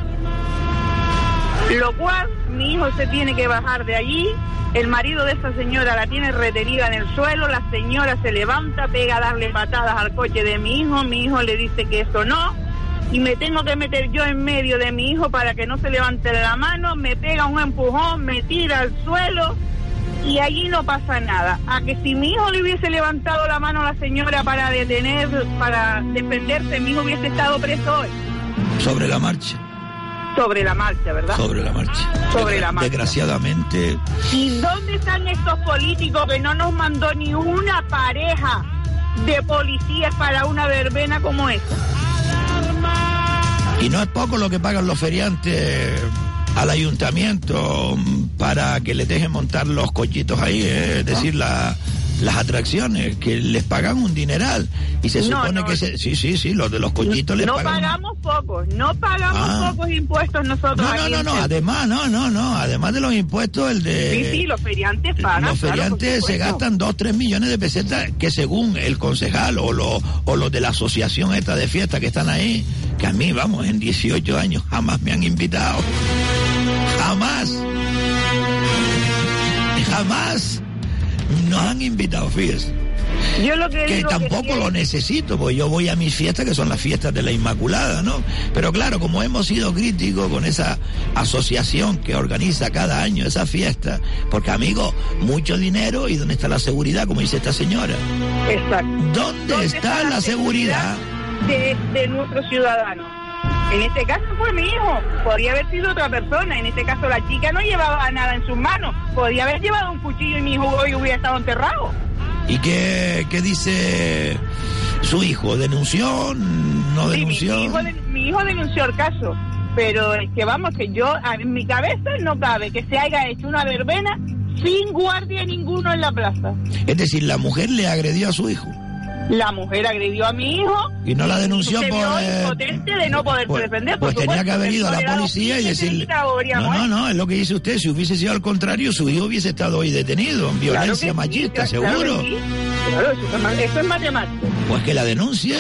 Lo cual, mi hijo se tiene que bajar de allí, el marido de esa señora la tiene retenida en el suelo, la señora se levanta, pega a darle patadas al coche de mi hijo, mi hijo le dice que eso no, y me tengo que meter yo en medio de mi hijo para que no se levante la mano, me pega un empujón, me tira al suelo, y allí no pasa nada. A que si mi hijo le hubiese levantado la mano a la señora para detener, para defenderse, mi hijo hubiese estado preso hoy. Sobre la marcha. Sobre la marcha, ¿verdad? Sobre la marcha. Sobre la marcha. Desgraciadamente, ¿Y dónde están estos políticos que no nos mandó ni una pareja de policías para una verbena como esta? y no es poco lo que pagan los feriantes al ayuntamiento para que les dejen montar los cochitos ahí, eh, es decir, la- las atracciones, que les pagan un dineral. Y se No, supone no. que se- sí, sí, sí, los de los cochitos les No pagan. pagamos pocos, no pagamos Ah. pocos impuestos nosotros. No, no, no, no, además, no, no, no, además de los impuestos, el de... Sí, sí, los feriantes pagan. Los claro, feriantes se gastan 2, 3 millones de pesetas que según el concejal o, lo- o los de la asociación esta de fiesta que están ahí, que a mí, vamos, en 18 años jamás me han invitado. Jamás. Jamás nos han invitado, fíjese. Yo lo que, tampoco que- lo necesito, porque yo voy a mis fiestas, que son las fiestas de la Inmaculada, ¿no? Pero claro, como hemos sido críticos con esa asociación que organiza cada año esa fiesta, porque amigo, mucho dinero y ¿dónde está la seguridad, como dice esta señora? Exacto. ¿Dónde, está, la seguridad? de, de nuestros ciudadanos? En este caso fue mi hijo, podría haber sido otra persona, en este caso la chica no llevaba nada en sus manos, podía haber llevado un cuchillo y mi hijo hoy hubiera estado enterrado. ¿Y qué, qué dice su hijo? ¿Denunció? ¿No Sí, mi, denunció? mi hijo, mi hijo denunció el caso, pero es que vamos, que yo, en mi cabeza no cabe que se haya hecho una verbena sin guardia ninguno en la plaza. Es decir, la mujer le agredió a su hijo. La mujer agredió a mi hijo. Y no la denunció se por, vio eh, impotente de no poder Pues, defender. pues tenía que haber ido a la policía y decirle... No, no, no, es lo que dice usted. Si hubiese sido al contrario, su hijo hubiese estado hoy detenido en Claro violencia que machista, claro que seguro. Claro, eso es, eso es matemático. Pues que la denuncie.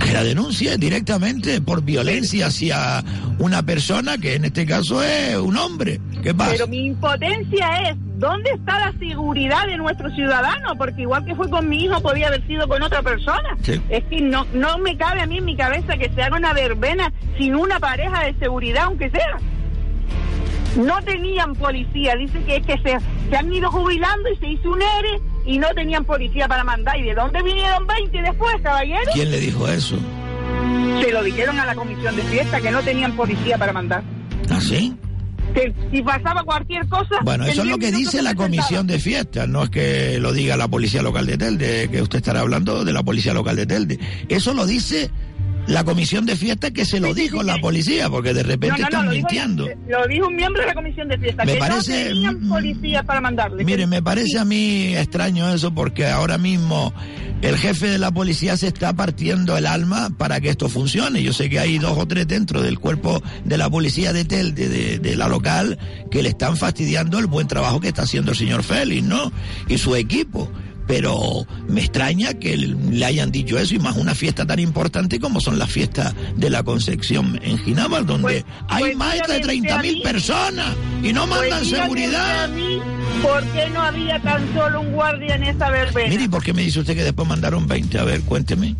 Que la denuncie directamente por violencia hacia una persona que en este caso es un hombre. ¿Qué pasa? Pero mi impotencia es, ¿dónde está la seguridad de nuestro ciudadano? Porque igual que fue con mi hijo, podía haber sido con otra persona. Sí. Es que no, no me cabe a mí en mi cabeza que se haga una verbena sin una pareja de seguridad, aunque sea. No tenían policía, dice que es que se, se han ido jubilando y se hizo un ERE y no tenían policía para mandar. ¿Y de dónde vinieron 20 después, caballero? ¿Quién le dijo eso? Se lo dijeron a la comisión de fiesta que no tenían policía para mandar. ¿Ah, sí? Que si pasaba cualquier cosa... Bueno, en eso es 10 lo que dice la comisión de fiestas, no es que lo diga la policía local de Telde, que usted estará hablando de la policía local de Telde. Eso lo dice la comisión de fiesta que se lo dijo la policía, porque de repente No, no, no, están dijo- mintiendo. Lo dijo un miembro de la comisión de fiesta, Me que parece- no tenían policías para mandarle. Mire, me parece a mí extraño eso porque ahora mismo el jefe de la policía se está partiendo el alma para que esto funcione. Yo sé que hay dos o tres dentro del cuerpo de la policía de Tel, de, de- de la local, que le están fastidiando el buen trabajo que está haciendo el señor Félix, ¿no? Y su equipo. Pero me extraña que le hayan dicho eso y más una fiesta tan importante como son las fiestas de la Concepción en Ginebra, donde hay pues más de dígame 30 usted a mil mí. personas y no mandan Pues dígame seguridad. ¿Por qué no había tan solo un guardia en esa verbena? Mire, ¿y por qué me dice usted que después mandaron 20? A ver, cuénteme.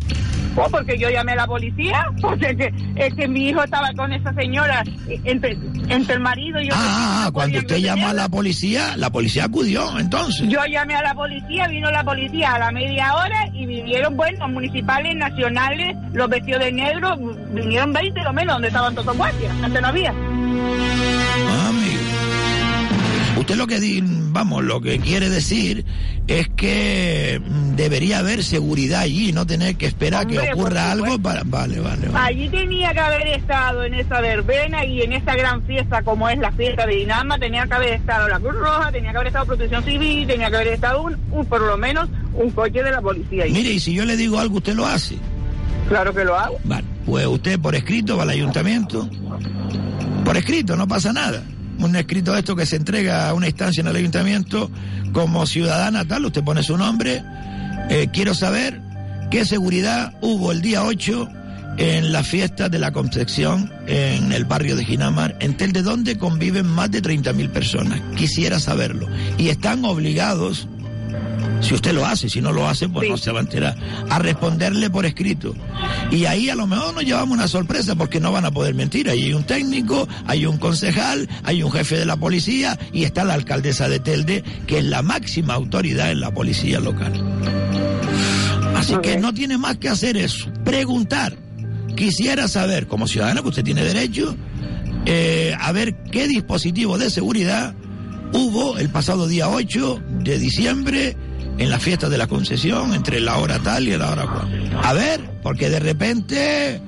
Oh, porque yo llamé a la policía, porque es que, es que mi hijo estaba con esa señora entre, entre el marido y yo. Ah, no cuando podían usted llamó a la policía, la policía acudió, entonces. Yo llamé a la policía, vino la policía a la media hora y vinieron, bueno, los municipales, nacionales, los vestidos de negro, vinieron 20 lo menos, donde estaban todos los guardias, antes no había. Usted lo que di- vamos, lo que quiere decir es que mm, debería haber seguridad allí, no tener que esperar que Hombre, ocurra algo para. Vale, vale, vale. Allí tenía que haber estado en esa verbena y en esa gran fiesta como es la fiesta de Dinama, tenía que haber estado la Cruz Roja, tenía que haber estado Protección Civil, tenía que haber estado un, un- por lo menos un coche de la policía. ahí. Mire, y si yo le digo algo, usted lo hace. Claro que lo hago. Vale, pues usted por escrito va al ayuntamiento. Por escrito, no pasa nada. Un escrito de esto que se entrega a una instancia en el ayuntamiento como ciudadana tal, usted pone su nombre. Eh, quiero saber qué seguridad hubo el día 8 en la fiesta de la Concepción en el barrio de Ginamar, en Tel de donde conviven más de 30.000 personas. Quisiera saberlo. Y están obligados si usted lo hace, si no lo hace, pues no se va a enterar. A responderle por escrito. Y ahí a lo mejor nos llevamos una sorpresa porque no van a poder mentir. Ahí hay un técnico, hay un concejal, hay un jefe de la policía y está la alcaldesa de Telde, que es la máxima autoridad en la policía local. Así que no tiene más que hacer eso. Preguntar. Quisiera saber, como ciudadano, que usted tiene derecho, eh, a ver qué dispositivo de seguridad hubo el pasado día 8 de diciembre en la fiesta de la concesión entre la hora tal y la hora cual. A ver, porque de repente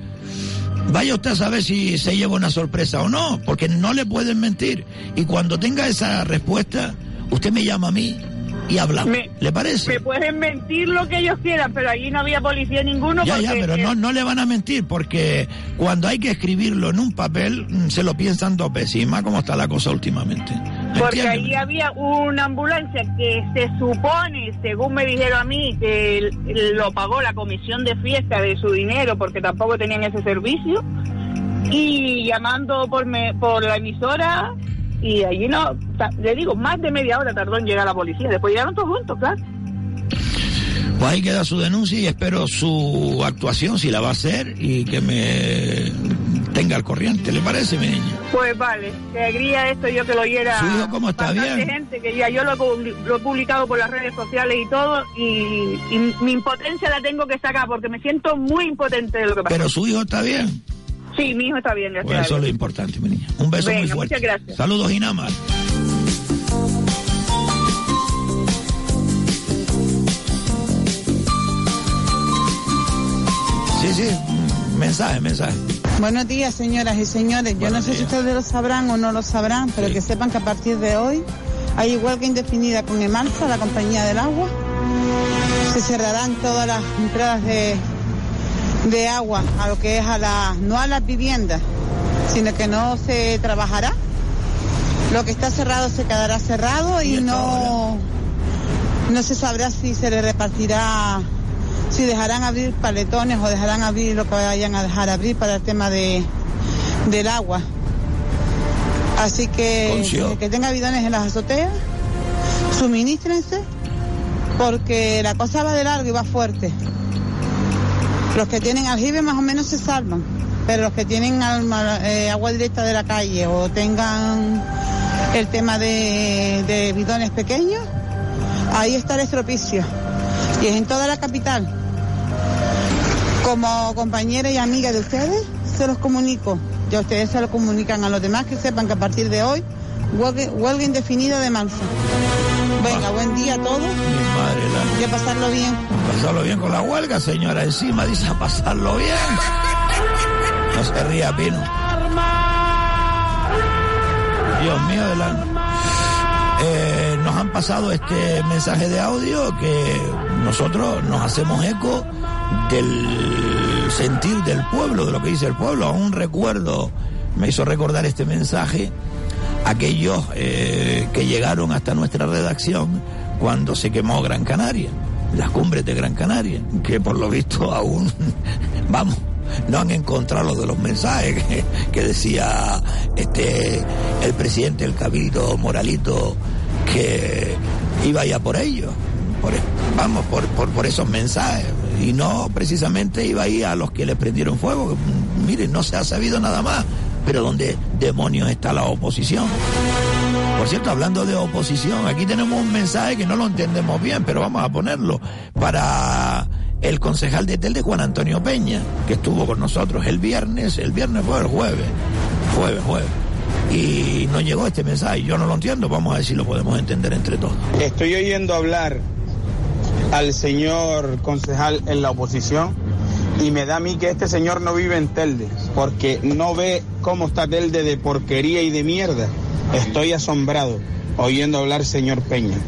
vaya usted a saber si se lleva una sorpresa o no, porque no le pueden mentir. Y cuando tenga esa respuesta, usted me llama a mí y hablamos. Me- ¿Le parece? Me pueden mentir lo que ellos quieran, pero allí no había policía ninguno. Ya, ya, pero no, no le van a mentir porque cuando hay que escribirlo en un papel mm, se lo piensan dos veces y más como está la cosa últimamente. ¿Me Porque ahí había una ambulancia que se supone, según me dijeron a mí, que lo pagó la comisión de fiesta de su dinero porque tampoco tenían ese servicio. Y llamando por, me- por la emisora, y allí no, le digo, más de media hora tardó en llegar la policía. Después llegaron todos juntos, claro. Pues ahí queda su denuncia y espero su actuación si la va a hacer y que me tenga al corriente. ¿Le parece, mi niña? Pues vale, que alegría esto yo que lo oyera. ¿Su hijo cómo está? ¿Bien? gente que ya yo lo, lo he publicado por las redes sociales y todo y, y mi impotencia la tengo que sacar porque me siento muy impotente de lo que pasa. Pero su hijo está bien. Sí, mi hijo está bien, gracias. Pues a eso es lo importante, mi niña. Un beso Venga, muy fuerte. muchas gracias. Saludos, Inamar. Sí, sí, mm, mensaje, mensaje. Buenos días, señoras y señores. Yo no sé si ustedes lo sabrán o no lo sabrán, pero que sepan que a partir de hoy hay huelga indefinida con Emalsa, la compañía del agua. Se cerrarán todas las entradas de, de agua a lo que es a la, no a las viviendas, sino que no se trabajará. Lo que está cerrado se quedará cerrado y no, no se sabrá si se le repartirá, si dejarán abrir paletones o dejarán abrir lo que vayan a dejar abrir para el tema de, del agua. Así que Concio. que tenga bidones en las azoteas, suministrense, porque la cosa va de largo y va fuerte. Los que tienen aljibe más o menos se salvan, pero los que tienen alma- eh, agua directa de la calle o tengan el tema de, bidones pequeños, ahí está el estropicio. Y es en toda la capital. Como compañera y amiga de ustedes, se los comunico. Ya ustedes se lo comunican a los demás que sepan que a partir de hoy, huelga, huelga indefinida de Mansa. Venga, buen día a todos Madre la... y a pasarlo bien. Pasarlo bien con la huelga, señora. Encima dice a pasarlo bien. No se ría, Pino. Dios mío del alma. Eh, nos han pasado este mensaje de audio que nosotros nos hacemos eco del sentir del pueblo, de lo que dice el pueblo. Aún recuerdo, me hizo recordar este mensaje, aquellos eh, que llegaron hasta nuestra redacción cuando se quemó Gran Canaria, las cumbres de Gran Canaria, que por lo visto aún, vamos, no han encontrado los de los mensajes que, decía este el presidente del Cabildo Moralito que iba ya por ellos, por, vamos, por, por, esos mensajes, y no precisamente iba ahí a los que le prendieron fuego, miren, no se ha sabido nada más, pero ¿dónde demonios está la oposición? Por cierto, hablando de oposición, aquí tenemos un mensaje que no lo entendemos bien, pero vamos a ponerlo para el concejal de Telde, Juan Antonio Peña, que estuvo con nosotros el viernes, el viernes fue el jueves, jueves, jueves. Y no llegó este mensaje, yo no lo entiendo, vamos a ver si lo podemos entender entre todos. Estoy oyendo hablar al señor concejal en la oposición y me da a mí que este señor no vive en Telde, porque no ve cómo está Telde de porquería y de mierda. Estoy asombrado oyendo hablar señor Peña.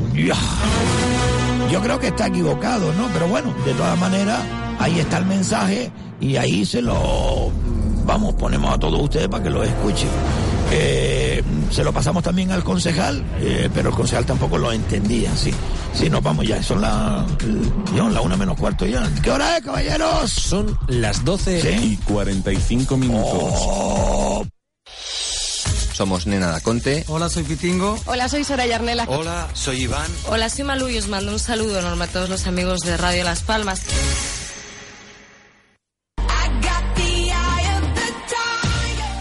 Yo creo que está equivocado, ¿no? Pero bueno, de todas maneras, ahí está el mensaje y ahí se lo, vamos, ponemos a todos ustedes para que lo escuchen. Eh, se lo pasamos también al concejal, eh, pero el concejal tampoco lo entendía, sí. Sí, nos vamos ya, son las la una menos cuarto ya. ¿Qué hora es, caballeros? Son las 12 ¿Sí? y 45 minutos. Oh. Somos Nena Daconte. Hola, soy Pitingo. Hola, soy Soraya Arnela. Hola, soy Iván. Hola, soy Malu y os mando un saludo enorme a todos los amigos de Radio Las Palmas.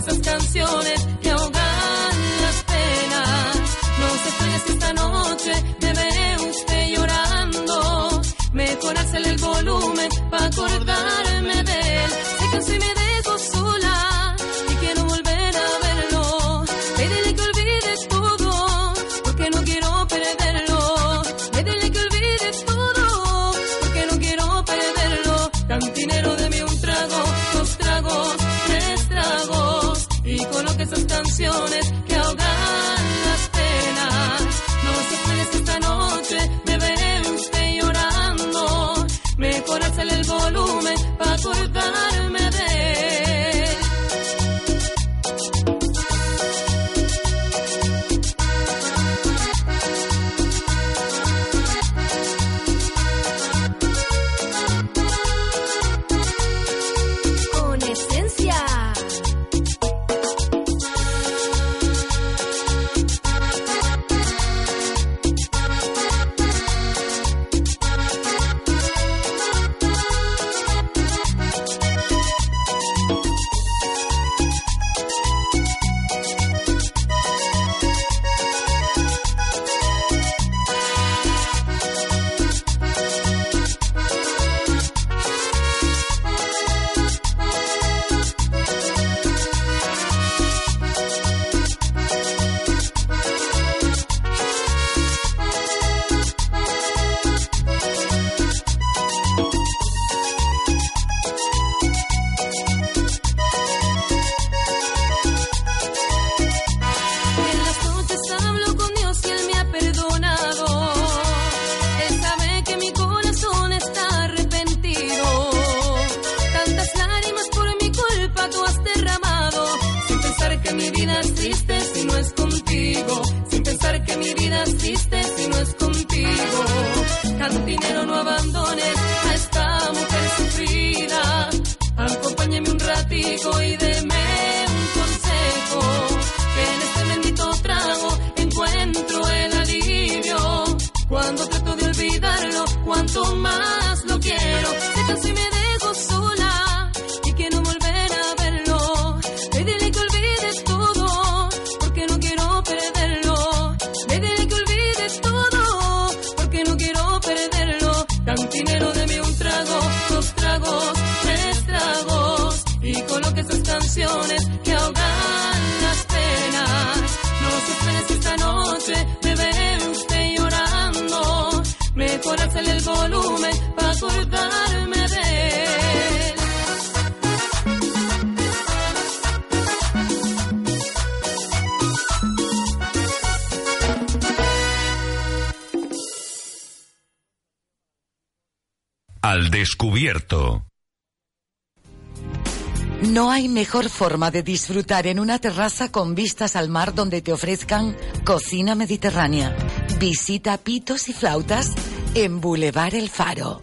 Esas canciones que ahogan las penas. No se extrañe si esta noche me ve usted llorando. Mejor el volumen para acordarme triste si no es contigo. Cantinero, no abandones No hay mejor forma de disfrutar en una terraza con vistas al mar donde te ofrezcan cocina mediterránea. Visita Pitos y Flautas en Boulevard El Faro.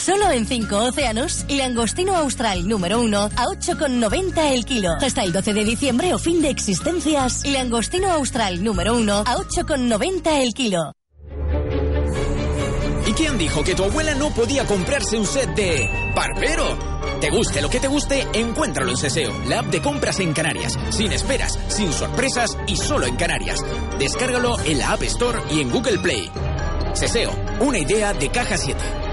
Solo en 5 océanos, langostino austral número 1 a 8,90 el kilo. Hasta el 12 de diciembre o fin de existencias, langostino austral número 1 a 8,90 el kilo. ¿Y quién dijo que tu abuela no podía comprarse un set de barbero? Te guste lo que te guste, encuéntralo en Seseo, la app de compras en Canarias. Sin esperas, sin sorpresas y solo en Canarias. Descárgalo en la App Store y en Google Play. Seseo, una idea de Caja 7.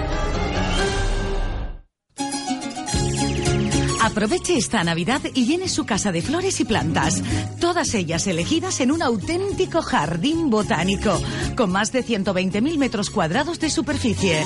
Aproveche esta Navidad y llene su casa de flores y plantas, todas ellas elegidas en un auténtico jardín botánico, con más de 120.000 metros cuadrados de superficie.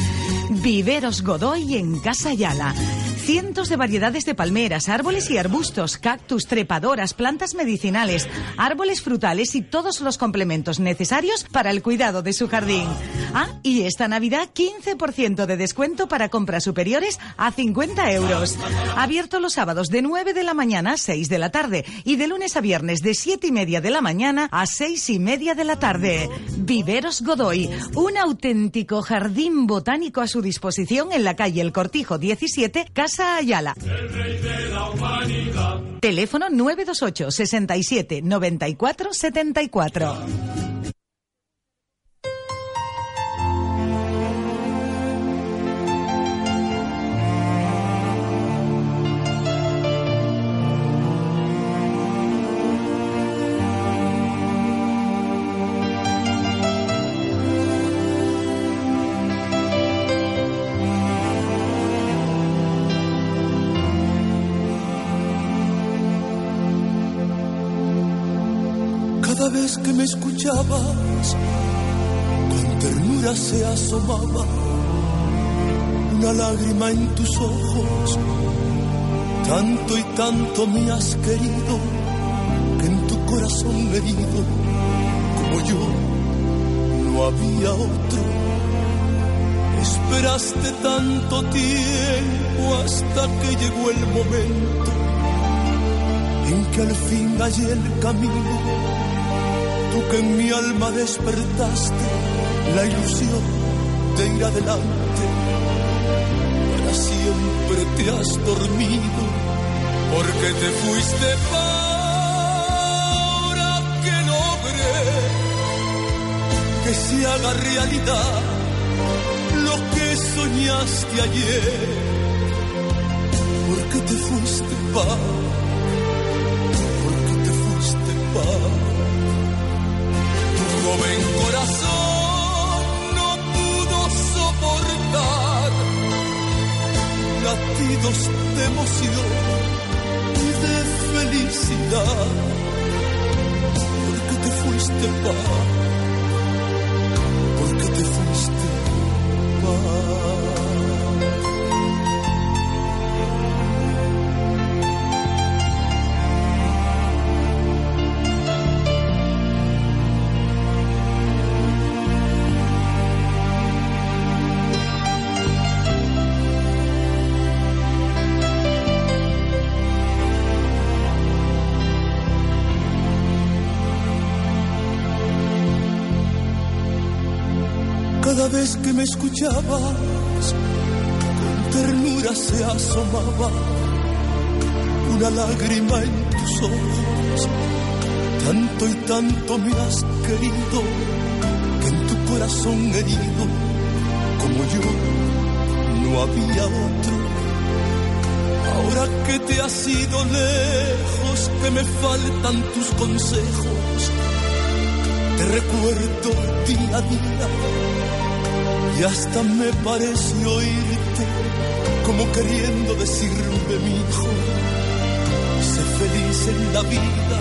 Viveros Godoy en Casa Yala. Cientos de variedades de palmeras, árboles y arbustos, cactus, trepadoras, plantas medicinales, árboles frutales y todos los complementos necesarios para el cuidado de su jardín. Ah, y esta Navidad 15% de descuento para compras superiores a 50 euros. Abierto los sábados de 9 de la mañana a 6 de la tarde y de lunes a viernes de 7 y media de la mañana a 6 y media de la tarde. Viveros Godoy, un auténtico jardín botánico a su disposición en la calle El Cortijo 17, Casa Ayala. Teléfono 928 67 94 74. Que me escuchabas, con ternura se asomaba una lágrima en tus ojos. Tanto y tanto me has querido que en tu corazón herido, como yo, no había otro. Esperaste tanto tiempo hasta que llegó el momento en que al fin hallé el camino tú que en mi alma despertaste la ilusión de ir adelante. Para siempre te has dormido porque te fuiste ahora que logré que se haga realidad lo que soñaste ayer. Porque te fuiste pa, joven corazón no pudo soportar latidos de emoción y de felicidad, porque te fuiste pa, porque te fuiste pa. Con ternura se asomaba una lágrima en tus ojos. Tanto y tanto me has querido, que en tu corazón herido, como yo, no había otro. Ahora que te has ido lejos, que me faltan tus consejos, te recuerdo día a día y hasta me parece oírte como queriendo decirme mi hijo, sé feliz en la vida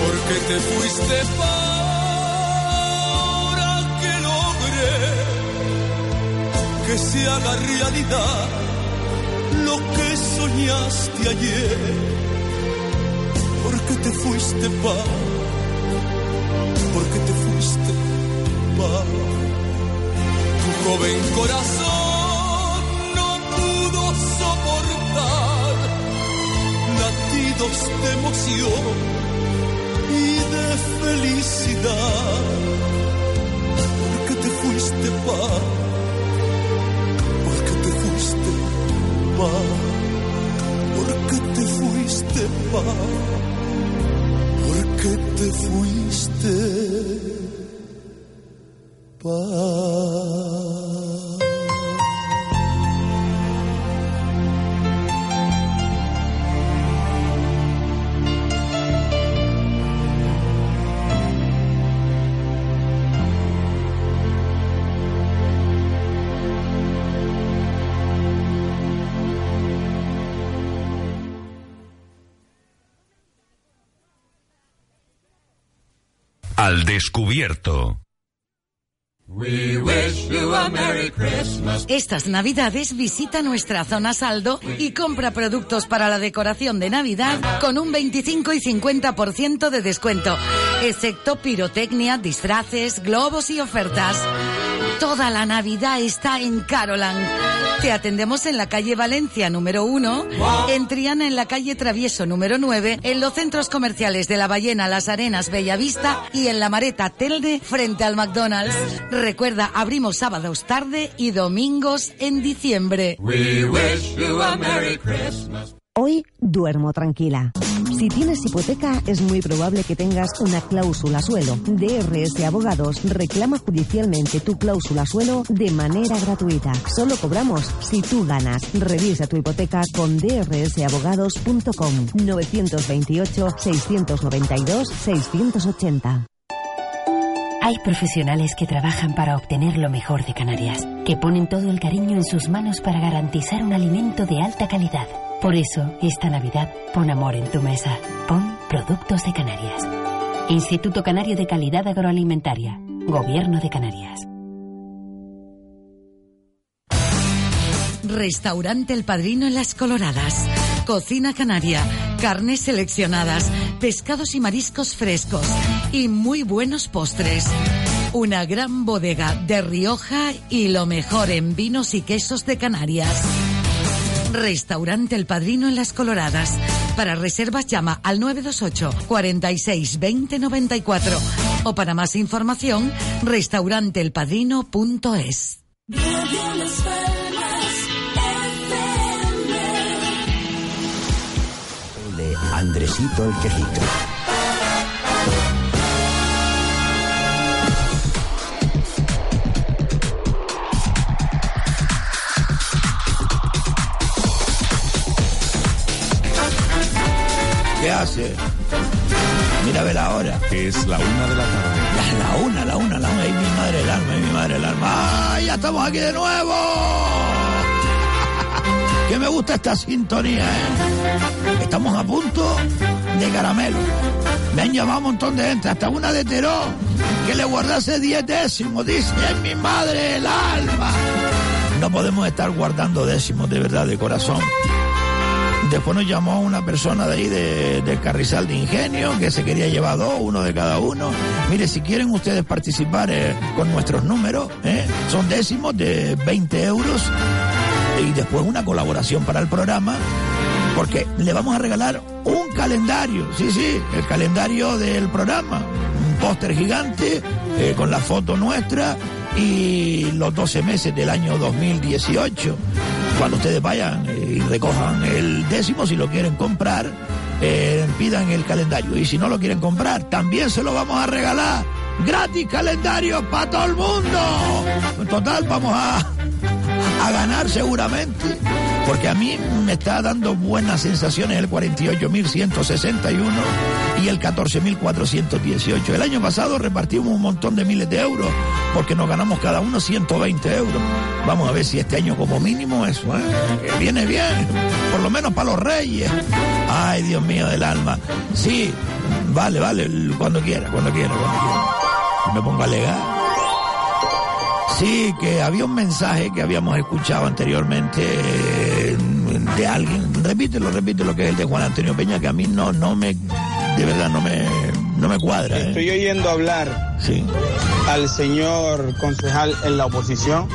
porque te fuiste para que logré que se haga realidad lo que soñaste ayer porque te fuiste para porque te fuiste pa. Joven corazón no pudo soportar latidos de emoción y de felicidad. Porque te fuiste pa, porque te fuiste pa, porque te fuiste pa porque te fuiste pa. Al descubierto. We wish you a Merry Christmas. Estas navidades visita nuestra zona saldo y compra productos para la decoración de Navidad con un 25 y 50% de descuento, excepto pirotecnia, disfraces, globos y ofertas. Toda la Navidad está en Carolan. Te atendemos en la calle Valencia número 1, en Triana en la calle Travieso número 9, en los centros comerciales de La Ballena, Las Arenas, Bellavista y en La Mareta Telde frente al McDonald's. Recuerda, abrimos sábados tarde y domingos en diciembre. We wish you a Merry Christmas. Hoy duermo tranquila. Si tienes hipoteca, es muy probable que tengas una cláusula suelo. DRS Abogados reclama judicialmente tu cláusula suelo de manera gratuita. Solo cobramos si tú ganas. Revisa tu hipoteca con drsabogados.com 928-692-680. Hay profesionales que trabajan para obtener lo mejor de Canarias, que ponen todo el cariño en sus manos para garantizar un alimento de alta calidad. Por eso, esta Navidad, pon amor en tu mesa. Pon Productos de Canarias. Instituto Canario de Calidad Agroalimentaria. Gobierno de Canarias. Restaurante El Padrino en Las Coloradas. Cocina canaria, carnes seleccionadas, pescados y mariscos frescos y muy buenos postres. Una gran bodega de Rioja y lo mejor en vinos y quesos de Canarias. Restaurante El Padrino en Las Coloradas. Para reservas llama al 928 46 20 94 o para más información restauranteelpadrino.es. De Andresito el Quejica. Hace? Mira a ver la hora. Es la una de la tarde. Ya, la una, la una, la una. Ay, mi madre el alma, ay, mi madre el alma. ¡Ay, ya estamos aquí de nuevo! Que me gusta esta sintonía, ¿eh? Estamos a punto de caramelo. Me han llamado un montón de gente, hasta una de Terón, que le guardase 10 décimos. Dice, es mi madre el alma. No podemos estar guardando décimos de verdad, de corazón. Después nos llamó una persona de ahí de, del Carrizal de Ingenio que se quería llevar dos, uno de cada uno. Mire, si quieren ustedes participar eh, con nuestros números, eh, son décimos de 20 euros y después una colaboración para el programa porque le vamos a regalar un calendario, sí, sí, el calendario del programa, un póster gigante eh, con la foto nuestra y los 12 meses del año 2018. Cuando ustedes vayan y recojan el décimo, si lo quieren comprar, eh, pidan el calendario. Y si no lo quieren comprar, también se lo vamos a regalar. Gratis calendario para todo el mundo. En total, vamos a, a ganar seguramente. Porque a mí me está dando buenas sensaciones el 48.161 y el 14.418. El año pasado repartimos un montón de miles de euros porque nos ganamos cada uno 120 euros. Vamos a ver si este año como mínimo eso, ¿eh? Viene bien. Por lo menos para los reyes. Ay, Dios mío del alma. Sí, vale, vale, cuando quiera, cuando quiera, cuando quiera. Me pongo a. Sí, que había un mensaje que habíamos escuchado anteriormente eh, de alguien. Repítelo, repítelo, que es el de Juan Antonio Peña, que a mí no, no me, de verdad, no me, no me cuadra. ¿eh? Estoy oyendo hablar Sí. al señor concejal en la oposición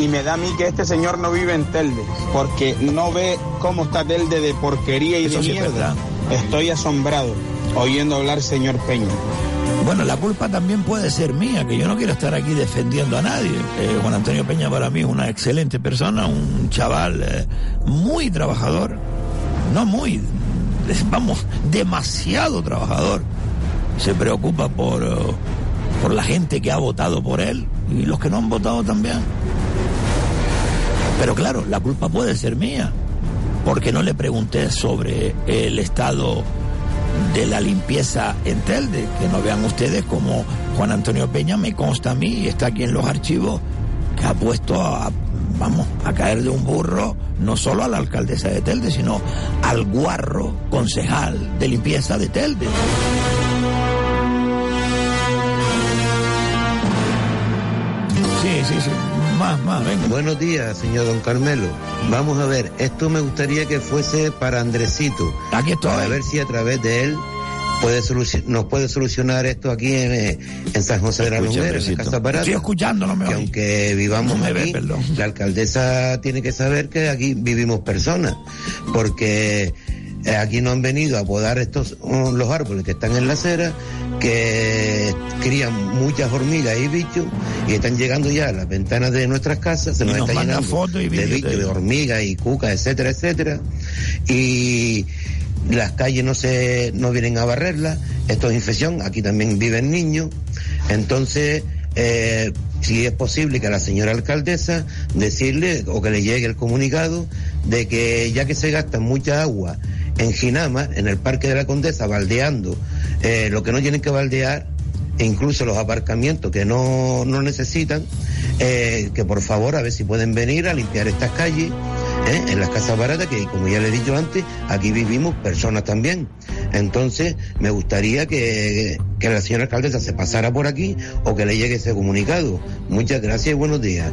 y me da a mí que este señor no vive en Telde porque no ve cómo está Telde de porquería y Eso de sí es mierda. verdad. Estoy asombrado oyendo hablar señor Peña. Bueno, la culpa también puede ser mía, que yo no quiero estar aquí defendiendo a nadie. Eh, Juan Antonio Peña para mí es una excelente persona, un chaval eh, muy trabajador, no muy, vamos, demasiado trabajador. Se preocupa por, eh, por la gente que ha votado por él y los que no han votado también. Pero claro, la culpa puede ser mía, porque no le pregunté sobre el estado de la limpieza en Telde, que no vean ustedes como Juan Antonio Peña me consta a mí y está aquí en los archivos que ha puesto a, vamos, a caer de un burro no solo a la alcaldesa de Telde, sino al guarro concejal de limpieza de Telde. Sí, sí, sí, más, más, venga. Buenos días, señor don Carmelo. Vamos a ver, esto me gustaría que fuese para Andresito. Aquí estoy. Para ver si a través de él puede nos puede solucionar esto aquí en, eh, en San José de la Longuera, en la. Casa Barata. Estoy escuchando, no me que aunque vivamos No me ve, aquí, perdón. la alcaldesa tiene que saber que aquí vivimos personas, porque aquí no han venido a podar estos uh, los árboles que están en la acera, que crían muchas hormigas y bichos y están llegando ya a las ventanas de nuestras casas, se nos, nos está mandan llenando fotos y de bichos, de hormigas y cucas, etcétera, etcétera. Y las calles no se no vienen a barrerlas, esto es infección, aquí también viven niños, entonces eh, si es posible que a la señora alcaldesa decirle o que le llegue el comunicado de que ya que se gasta mucha agua en Ginama, en el Parque de la Condesa, baldeando eh, lo que no tienen que baldear, e incluso los aparcamientos que no, no necesitan, eh, que por favor a ver si pueden venir a limpiar estas calles en las casas baratas, que como ya le he dicho antes, aquí vivimos personas también. Entonces, me gustaría que, que la señora alcaldesa se pasara por aquí o que le llegue ese comunicado. Muchas gracias y buenos días.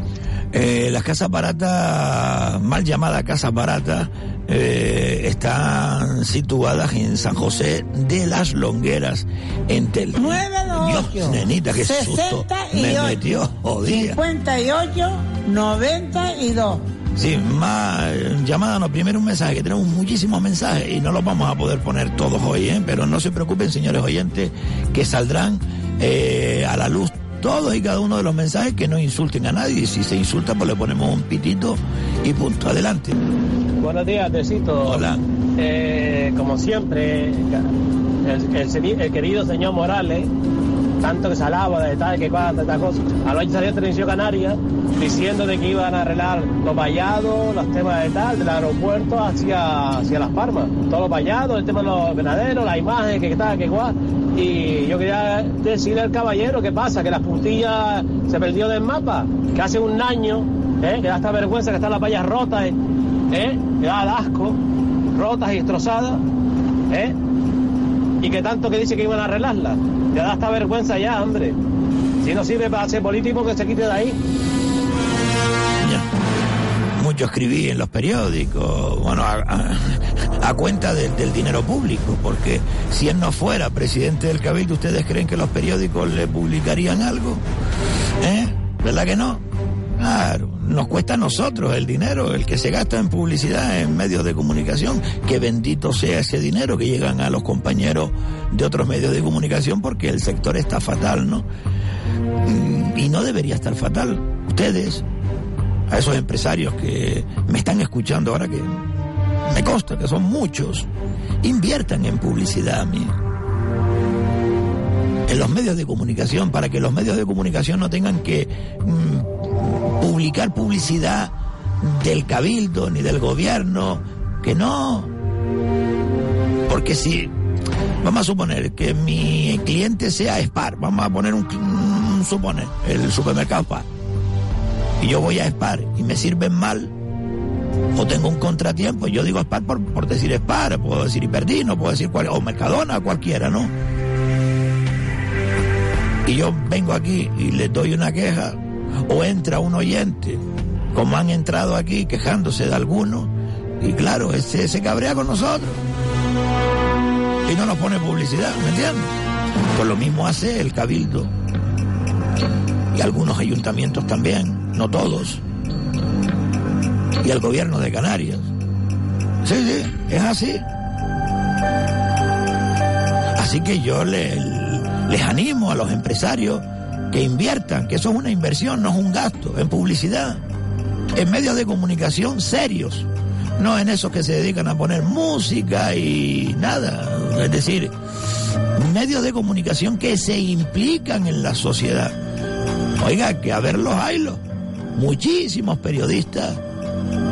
Eh, las casas baratas, mal llamadas casas baratas, eh, están situadas en San José de las Longueras, en Tel. 928 Dios, nenita, qué susto me 68, metió, jodida. 58 92. Sí, más eh, llamada, no, primero un mensaje, que tenemos muchísimos mensajes y no los vamos a poder poner todos hoy, ¿eh? pero no se preocupen, señores oyentes, que saldrán eh, a la luz todos y cada uno de los mensajes que no insulten a nadie. Y si se insulta, pues le ponemos un pitito y punto. Adelante. Buenos días, Tecito. Hola. Eh, como siempre, el, el seni- el querido señor Morales, tanto que se alaba de tal, que cual, tal cosa, anoche salió Televisión Canaria diciendo de que iban a arreglar los vallados, los temas de tal, del aeropuerto hacia, hacia Las Palmas. Todos los vallados, el tema de los venaderos, la imagen, que tal, que cual. Y yo quería decirle al caballero qué pasa, que las puntillas se perdió del mapa, que hace un año, ¿eh? que da esta vergüenza que están las vallas rotas, ¿eh? que da asco, rotas y destrozadas, ¿eh? Y que tanto que dice que iban a arreglarla. Ya da hasta vergüenza ya, hombre. Si no sirve para ser político, que se quite de ahí. Mucho escribí en los periódicos, bueno, a, cuenta de- del dinero público, porque si él no fuera presidente del Cabildo, ¿ustedes creen que los periódicos le publicarían algo? ¿Eh? ¿Verdad que no? Claro, nos cuesta a nosotros el dinero, el que se gasta en publicidad en medios de comunicación, que bendito sea ese dinero que llegan a los compañeros de otros medios de comunicación, porque el sector está fatal, ¿no? Mm, Y no debería estar fatal. Ustedes, a esos empresarios que me están escuchando ahora que me consta que son muchos, inviertan en publicidad, mía. En los medios de comunicación, para que los medios de comunicación no tengan que mm, publicar publicidad del cabildo ni del gobierno, que no. Porque si, vamos a suponer que mi cliente sea Spar, vamos a poner un, un suponer, el supermercado Spar y yo voy a Spar y me sirven mal, o tengo un contratiempo, yo digo Spar por, por decir Spar, puedo decir Hiperdino, puedo decir cual, o Mercadona, cualquiera, ¿no? Y yo vengo aquí y le doy una queja, o entra un oyente, como han entrado aquí quejándose de algunos, y claro, ese se cabrea con nosotros. Y no nos pone publicidad, ¿me entiendes? Pues lo mismo hace el cabildo y algunos ayuntamientos también, no todos, y el gobierno de Canarias. Sí, sí, es así. Así que yo le- les animo a los empresarios que inviertan, que eso es una inversión, no es un gasto, en publicidad, en medios de comunicación serios, no en esos que se dedican a poner música y nada, es decir, medios de comunicación que se implican en la sociedad. Oiga, que a ver los haylos. Muchísimos periodistas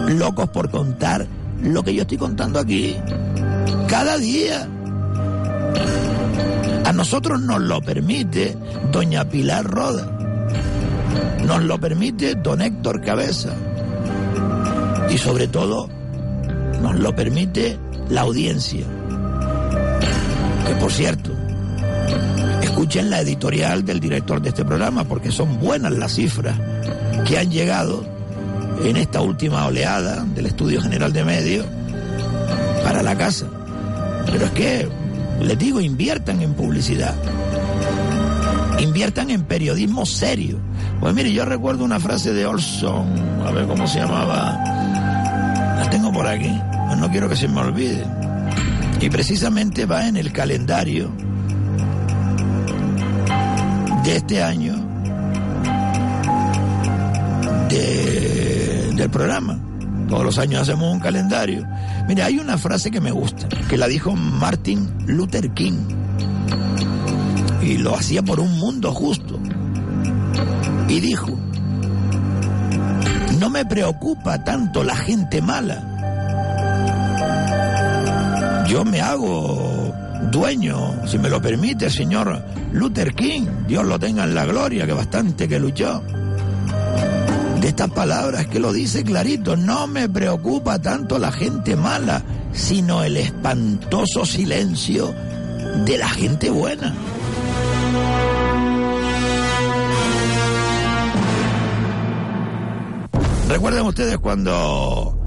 locos por contar lo que yo estoy contando aquí. Cada día. Nosotros nos lo permite doña Pilar Roda. Nos lo permite don Héctor Cabeza. Y sobre todo, nos lo permite la audiencia. Que por cierto, escuchen la editorial del director de este programa porque son buenas las cifras que han llegado en esta última oleada del Estudio General de Medios para la casa. Pero es que, les digo, inviertan en publicidad. Inviertan en periodismo serio. Pues mire, yo recuerdo una frase de Olson, a ver cómo se llamaba. La tengo por aquí, pues no quiero que se me olvide. Y precisamente va en el calendario de este año de- del programa. Todos los años hacemos un calendario. Mire, hay una frase que me gusta, que la dijo Martin Luther King. Y lo hacía por un mundo justo. Y dijo, no me preocupa tanto la gente mala. Yo me hago dueño, si me lo permite, señor Luther King, Dios lo tenga en la gloria, que bastante que luchó. Estas palabras que lo dice clarito, no me preocupa tanto la gente mala, sino el espantoso silencio de la gente buena. ¿Recuerdan ustedes cuando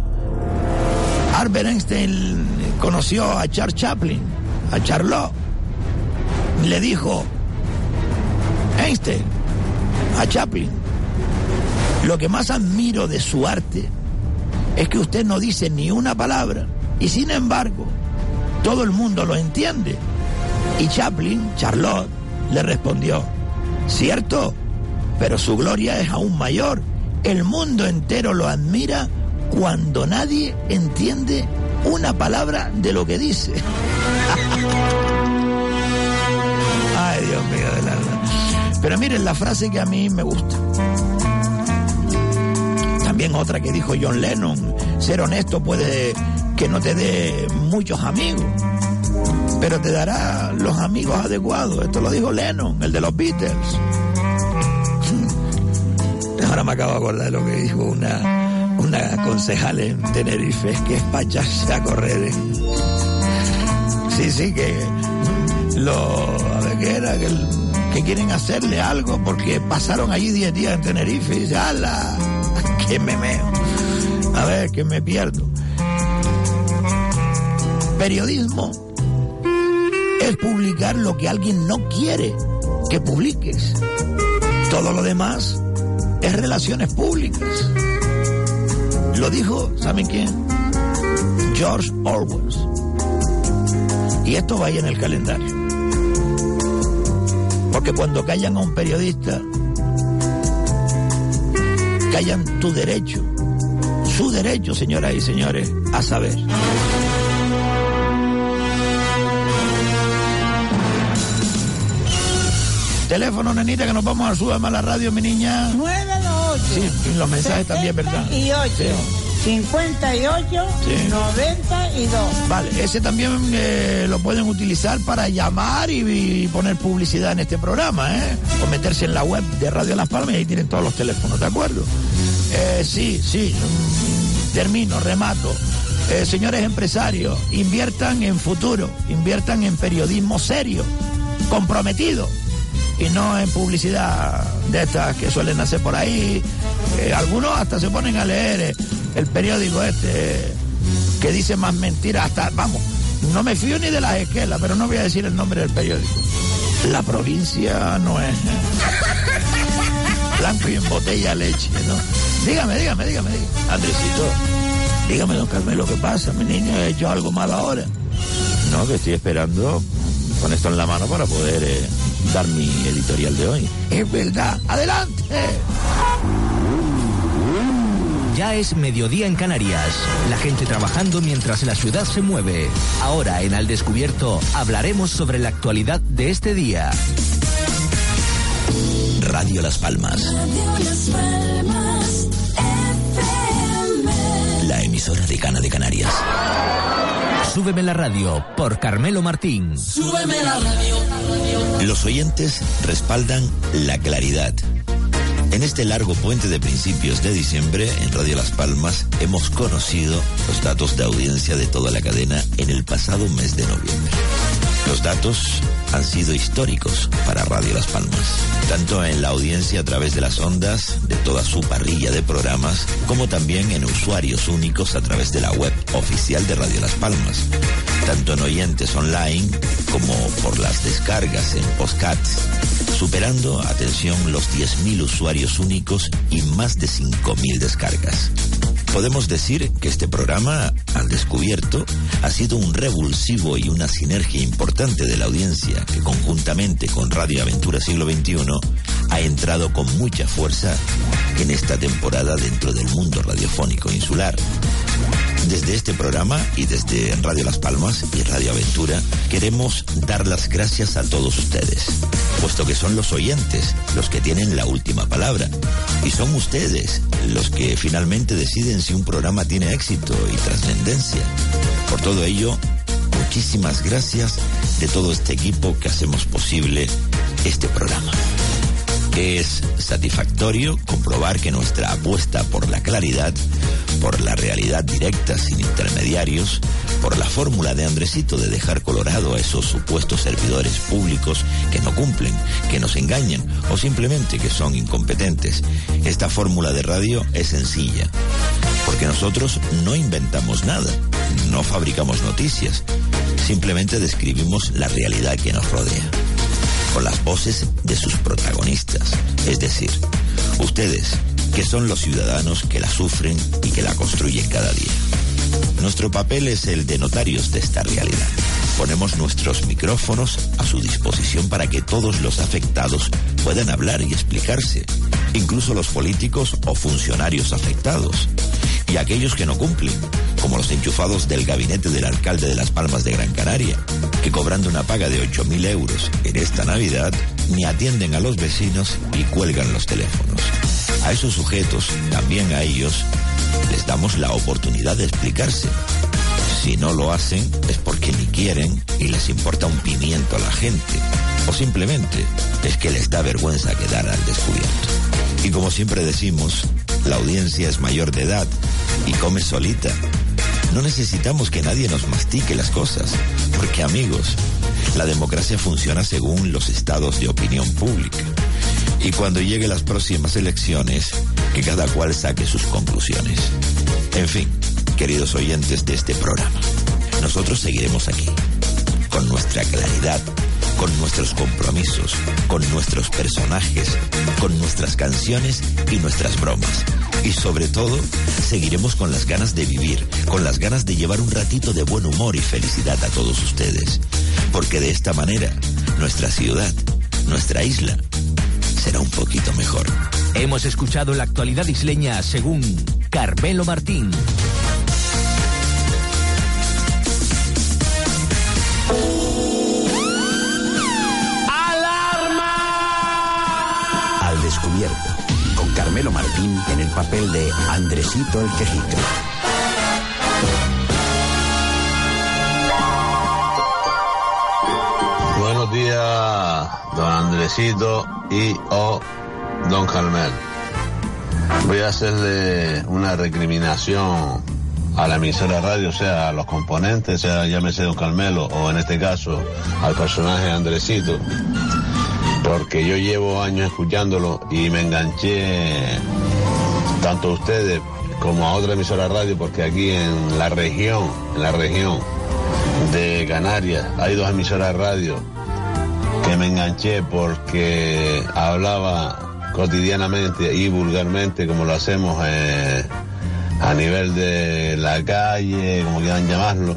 Albert Einstein conoció a Charles Chaplin, a Charlot? Le dijo, Einstein, a Chaplin, lo que más admiro de su arte es que usted no dice ni una palabra y sin embargo todo el mundo lo entiende. Y Chaplin, Charlotte, le respondió, cierto, pero su gloria es aún mayor. El mundo entero lo admira cuando nadie entiende una palabra de lo que dice. Ay, Dios mío del alma. Pero miren la frase que a mí me gusta. También otra que dijo John Lennon, ser honesto puede que no te dé muchos amigos, pero te dará los amigos adecuados. Esto lo dijo Lennon, el de los Beatles. Ahora me acabo de acordar de lo que dijo una, una concejal en Tenerife, que es para echarse a correr. Sí, sí, que Lo, a que, quieren hacerle algo porque pasaron allí 10 días en Tenerife y dice, ¡ala! ¡Que me! A ver, que me pierdo. Periodismo es publicar lo que alguien no quiere que publiques. Todo lo demás es relaciones públicas. Lo dijo, ¿saben quién? George Orwell. Y esto vaya en el calendario. Porque cuando callan a un periodista, callan tu derecho, su derecho, señoras y señores, a saber. Teléfono, nenita, que nos vamos a subir a la radio, mi niña. 928. Sí, los mensajes también, ¿verdad? Y 8. Sí. 58. Sí. 92. Vale, ese también eh, lo pueden utilizar para llamar y, y poner publicidad en este programa, ¿eh? O meterse en la web de Radio Las Palmas y ahí tienen todos los teléfonos, ¿de acuerdo? Eh, sí, sí, termino, remato. Eh, señores empresarios, inviertan en futuro, inviertan en periodismo serio, comprometido y no en publicidad de estas que suelen hacer por ahí. Eh, algunos hasta se ponen a leer eh, el periódico este que dice más mentiras, hasta, vamos, no me fío ni de las esquelas, pero no voy a decir el nombre del periódico. La provincia no es blanco y en botella leche, ¿no? Dígame, dígame, dígame, dígame. Andresito, dígame, don Carmelo, ¿qué pasa? Mi niño ha hecho algo mal ahora. No, que estoy esperando con esto en la mano para poder eh, dar mi editorial de hoy. Es verdad, adelante. Ya es mediodía en Canarias. La gente trabajando mientras la ciudad se mueve. Ahora en Al Descubierto hablaremos sobre la actualidad de este día. Radio Las Palmas. La emisora de Cana de Canarias. Súbeme la radio por Carmelo Martín. Súbeme la radio. Los oyentes respaldan la claridad. En este largo puente de principios de diciembre, en Radio Las Palmas, hemos conocido los datos de audiencia de toda la cadena en el pasado mes de noviembre. Los datos han sido históricos para Radio Las Palmas, tanto en la audiencia a través de las ondas de toda su parrilla de programas, como también en usuarios únicos a través de la web oficial de Radio Las Palmas, tanto en oyentes online como por las descargas en postcats, superando, atención, los 10.000 usuarios únicos y más de 5.000 descargas. Podemos decir que este programa, al descubierto, ha sido un revulsivo y una sinergia importante de la audiencia que conjuntamente con Radio Aventura Siglo XXI ha entrado con mucha fuerza en esta temporada dentro del mundo radiofónico insular. Desde este programa y desde Radio Las Palmas y Radio Aventura queremos dar las gracias a todos ustedes, puesto que son los oyentes los que tienen la última palabra y son ustedes los que finalmente si un programa tiene éxito y trascendencia. Por todo ello, muchísimas gracias de todo este equipo que hacemos posible este programa. Es satisfactorio comprobar que nuestra apuesta por la claridad, por la realidad directa sin intermediarios, por la fórmula de Andresito de dejar colorado a esos supuestos servidores públicos que no cumplen, que nos engañan o simplemente que son incompetentes, esta fórmula de radio es sencilla. Porque nosotros no inventamos nada, no fabricamos noticias, simplemente describimos la realidad que nos rodea con las voces de sus protagonistas, es decir, ustedes, que son los ciudadanos que la sufren y que la construyen cada día. Nuestro papel es el de notarios de esta realidad. Ponemos nuestros micrófonos a su disposición para que todos los afectados puedan hablar y explicarse, incluso los políticos o funcionarios afectados, y aquellos que no cumplen, como los enchufados del gabinete del alcalde de Las Palmas de Gran Canaria, que cobrando una paga de 8.000 euros en esta Navidad, ni atienden a los vecinos y cuelgan los teléfonos. A esos sujetos, también a ellos, les damos la oportunidad de explicarse. Si no lo hacen es porque ni quieren y les importa un pimiento a la gente. O simplemente es que les da vergüenza quedar al descubierto. Y como siempre decimos, la audiencia es mayor de edad y come solita. No necesitamos que nadie nos mastique las cosas, porque amigos, La democracia funciona según los estados de opinión pública. Y cuando lleguen las próximas elecciones, que cada cual saque sus conclusiones. En fin, queridos oyentes de este programa, nosotros seguiremos aquí, con nuestra claridad, con nuestros compromisos, con nuestros personajes, con nuestras canciones y nuestras bromas. Y sobre todo, seguiremos con las ganas de vivir, con las ganas de llevar un ratito de buen humor y felicidad a todos ustedes. Porque de esta manera, nuestra ciudad, nuestra isla, será un poquito mejor. Hemos escuchado la actualidad isleña según Carmelo Martín. Con Carmelo Martín en el papel de Andresito el Quejito. Buenos días, don Andresito y o don Carmel. Voy a hacerle una recriminación a la emisora radio, o sea, a los componentes, sea llámese don Carmelo o en este caso al personaje Andresito, porque yo llevo años escuchándolo y me enganché tanto a ustedes como a otra emisora radio, porque aquí en la región, en la región de Canarias, hay dos emisoras radio que me enganché porque hablaba cotidianamente y vulgarmente como lo hacemos eh, a nivel de la calle, como quieran llamarlo.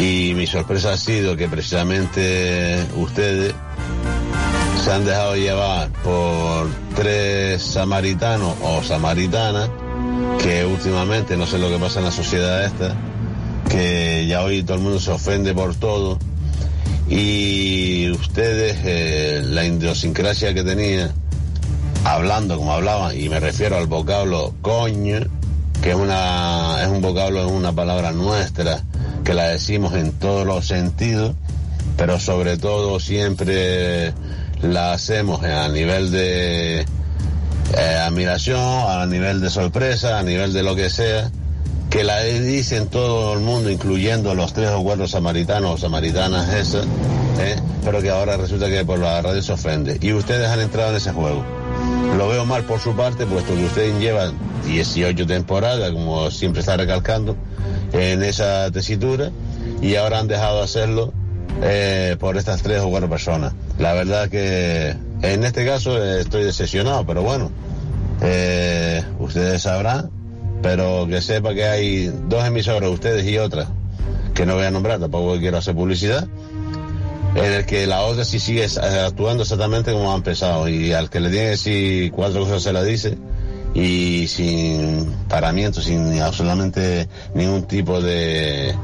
Y mi sorpresa ha sido que precisamente ustedes se han dejado llevar por tres samaritanos o samaritanas que últimamente, no sé lo que pasa en la sociedad esta, que ya hoy todo el mundo se ofende por todo. Y ustedes eh, la idiosincrasia que tenía hablando como hablaban y me refiero al vocablo coño que es una es un vocablo es una palabra nuestra que la decimos en todos los sentidos pero sobre todo siempre la hacemos a nivel de eh, admiración a nivel de sorpresa a nivel de lo que sea que la dicen todo el mundo, incluyendo los tres o cuatro samaritanos o samaritanas esas, ¿eh? pero que ahora resulta que por la radio se ofende. Y ustedes han entrado en ese juego. Lo veo mal por su parte, puesto que ustedes llevan 18 temporadas, como siempre está recalcando, en esa tesitura, y ahora han dejado de hacerlo eh, por estas tres o cuatro personas. La verdad que en este caso eh, estoy decepcionado, pero bueno, eh, ustedes sabrán pero que sepa que hay dos emisoras, ustedes y otras, que no voy a nombrar, tampoco quiero hacer publicidad, en el que la otra sí sigue actuando exactamente como ha empezado y al que le tiene que cuatro cosas se la dice y sin paramiento, sin absolutamente ningún tipo de,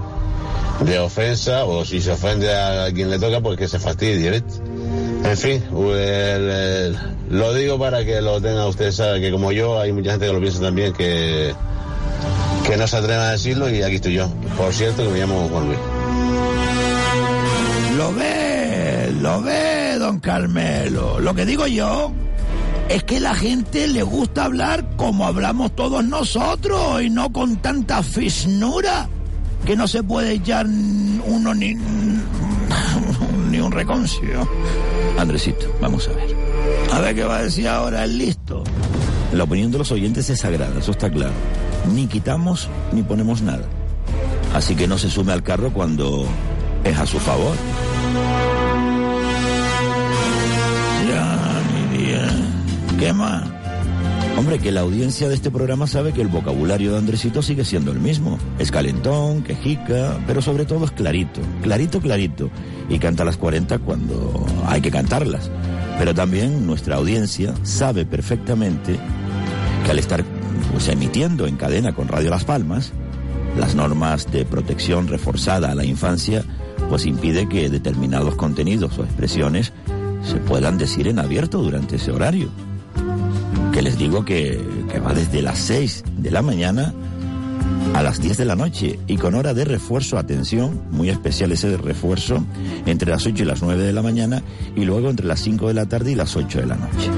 de ofensa o si se ofende a quien le toca pues que se fastidie, ¿viste? En fin, lo digo para que lo tenga usted, sabe que como yo hay mucha gente que lo piensa también que, que no se atreve a decirlo y aquí estoy yo. Por cierto que me llamo Juan Luis. Lo ve, lo ve, don Carmelo. Lo que digo yo es que la gente le gusta hablar como hablamos todos nosotros y no con tanta fisnura que no se puede echar uno ni, ni un reconcio. Andresito, vamos a ver. A ver qué va a decir ahora el listo. La opinión de los oyentes es sagrada, eso está claro. Ni quitamos ni ponemos nada. Así que no se sume al carro cuando es a su favor. Ya, mi vida. ¿Qué más? Hombre, que la audiencia de este programa sabe que el vocabulario de Andresito sigue siendo el mismo. Es calentón, quejica, pero sobre todo es clarito. Clarito, clarito. Y canta las 40 cuando hay que cantarlas. Pero también nuestra audiencia sabe perfectamente que al estar pues, emitiendo en cadena con Radio Las Palmas, las normas de protección reforzada a la infancia pues impide que determinados contenidos o expresiones se puedan decir en abierto durante ese horario. Les digo que, que va desde las 6 de la mañana a las 10 de la noche y con hora de refuerzo, atención, muy especial ese refuerzo, entre las 8 y las 9 de la mañana y luego entre las 5 de la tarde y las 8 de la noche.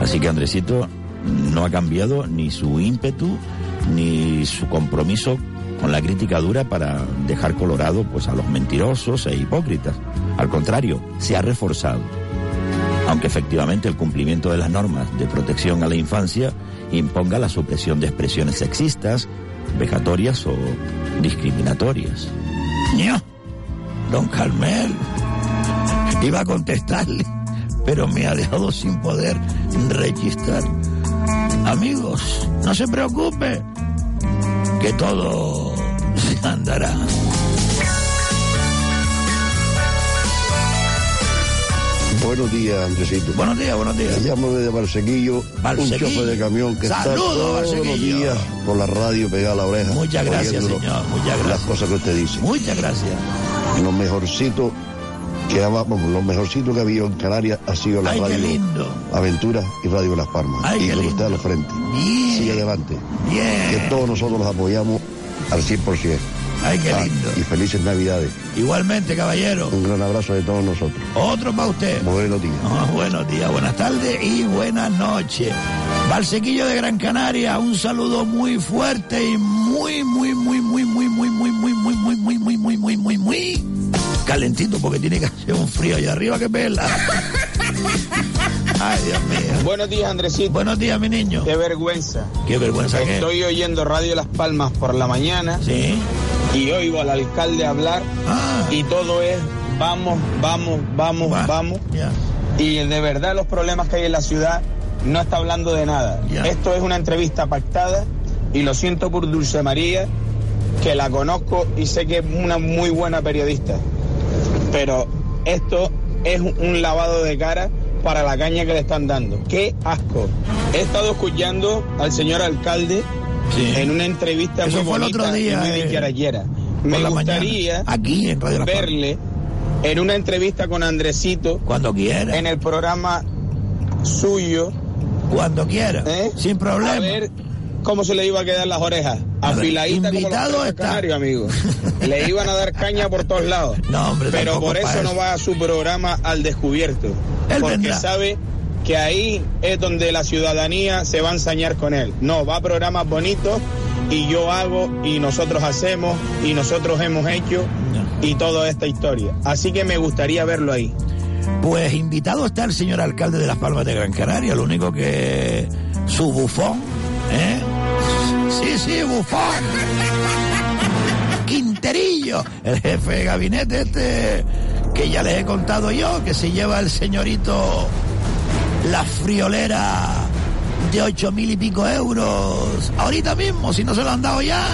Así que Andresito no ha cambiado ni su ímpetu ni su compromiso con la crítica dura para dejar colorado pues a los mentirosos e hipócritas. Al contrario, se ha reforzado. Aunque efectivamente el cumplimiento de las normas de protección a la infancia imponga la supresión de expresiones sexistas, vejatorias o discriminatorias. Ño, don Carmel, iba a contestarle, pero me ha dejado sin poder rechistar. Amigos, no se preocupe, que todo se andará. Buenos días, Andresito. Buenos días, buenos días. Me llamo desde Barsequillo, Barsequillo. un chofer de camión que está todos los días con la radio pegada a la oreja. Muchas gracias, señor, muchas gracias. Las cosas que usted dice. Muchas gracias. Lo mejorcito que vamos, lo mejorcito que ha habido en Canarias ha sido la Ay, radio lindo. Aventura y Radio Las Palmas. Ay, y con usted al frente. Bien. Sigue adelante. Bien. Que todos nosotros los apoyamos al 100%. Ay, qué Ah, lindo. Y felices Navidades. Igualmente, caballero. Un gran abrazo de todos nosotros. Otro para usted. Buenos días. Ah, buenos días, buenas tardes y buenas noches. Valsequillo de Gran Canaria, un saludo muy fuerte y muy, muy, muy, muy, muy, muy, muy, muy, muy, muy, muy, muy, muy, muy, muy, muy calentito porque tiene que hacer un frío allá arriba que pela. Ay, Dios mío. Buenos días, Andresito. Buenos días, mi niño. Qué vergüenza. Qué vergüenza que Estoy oyendo Radio Las Palmas por la mañana Sí. Y oigo al alcalde hablar Ah. y todo es vamos, vamos, vamos, Va. vamos. Y de verdad los problemas que hay en la ciudad no está hablando de nada. Esto es una entrevista pactada y lo siento por Dulce María, que la conozco y sé que es una muy buena periodista. Pero esto es un lavado de cara para la caña que le están dando. ¡Qué asco! He estado escuchando al señor alcalde Sí. en una entrevista Eso muy fue el bonita otro día, eh. Me gustaría. Aquí en Radio verle en una entrevista con Andresito Cuando quiera. en el programa suyo Cuando quiera. ¿eh? Sin problema. a ver cómo se le iba a quedar las orejas A ver, afiladitas como los canarios, amigo le iban a dar caña por todos lados No, hombre, pero por eso no eso. va a su programa al descubierto Él porque vendrá. sabe que ahí es donde la ciudadanía se va a ensañar con él no va a programas bonitos y yo hago y nosotros hacemos y nosotros hemos hecho y toda esta historia así que me gustaría verlo ahí Pues invitado está el señor alcalde de Las Palmas de Gran Canaria, lo único que su bufón, ¿eh? Sí, sí, bufón. Quinterillo, el jefe de gabinete este, que ya les he contado yo, que se lleva el señorito la friolera de ocho mil y pico euros. Ahorita mismo, si no se lo han dado ya.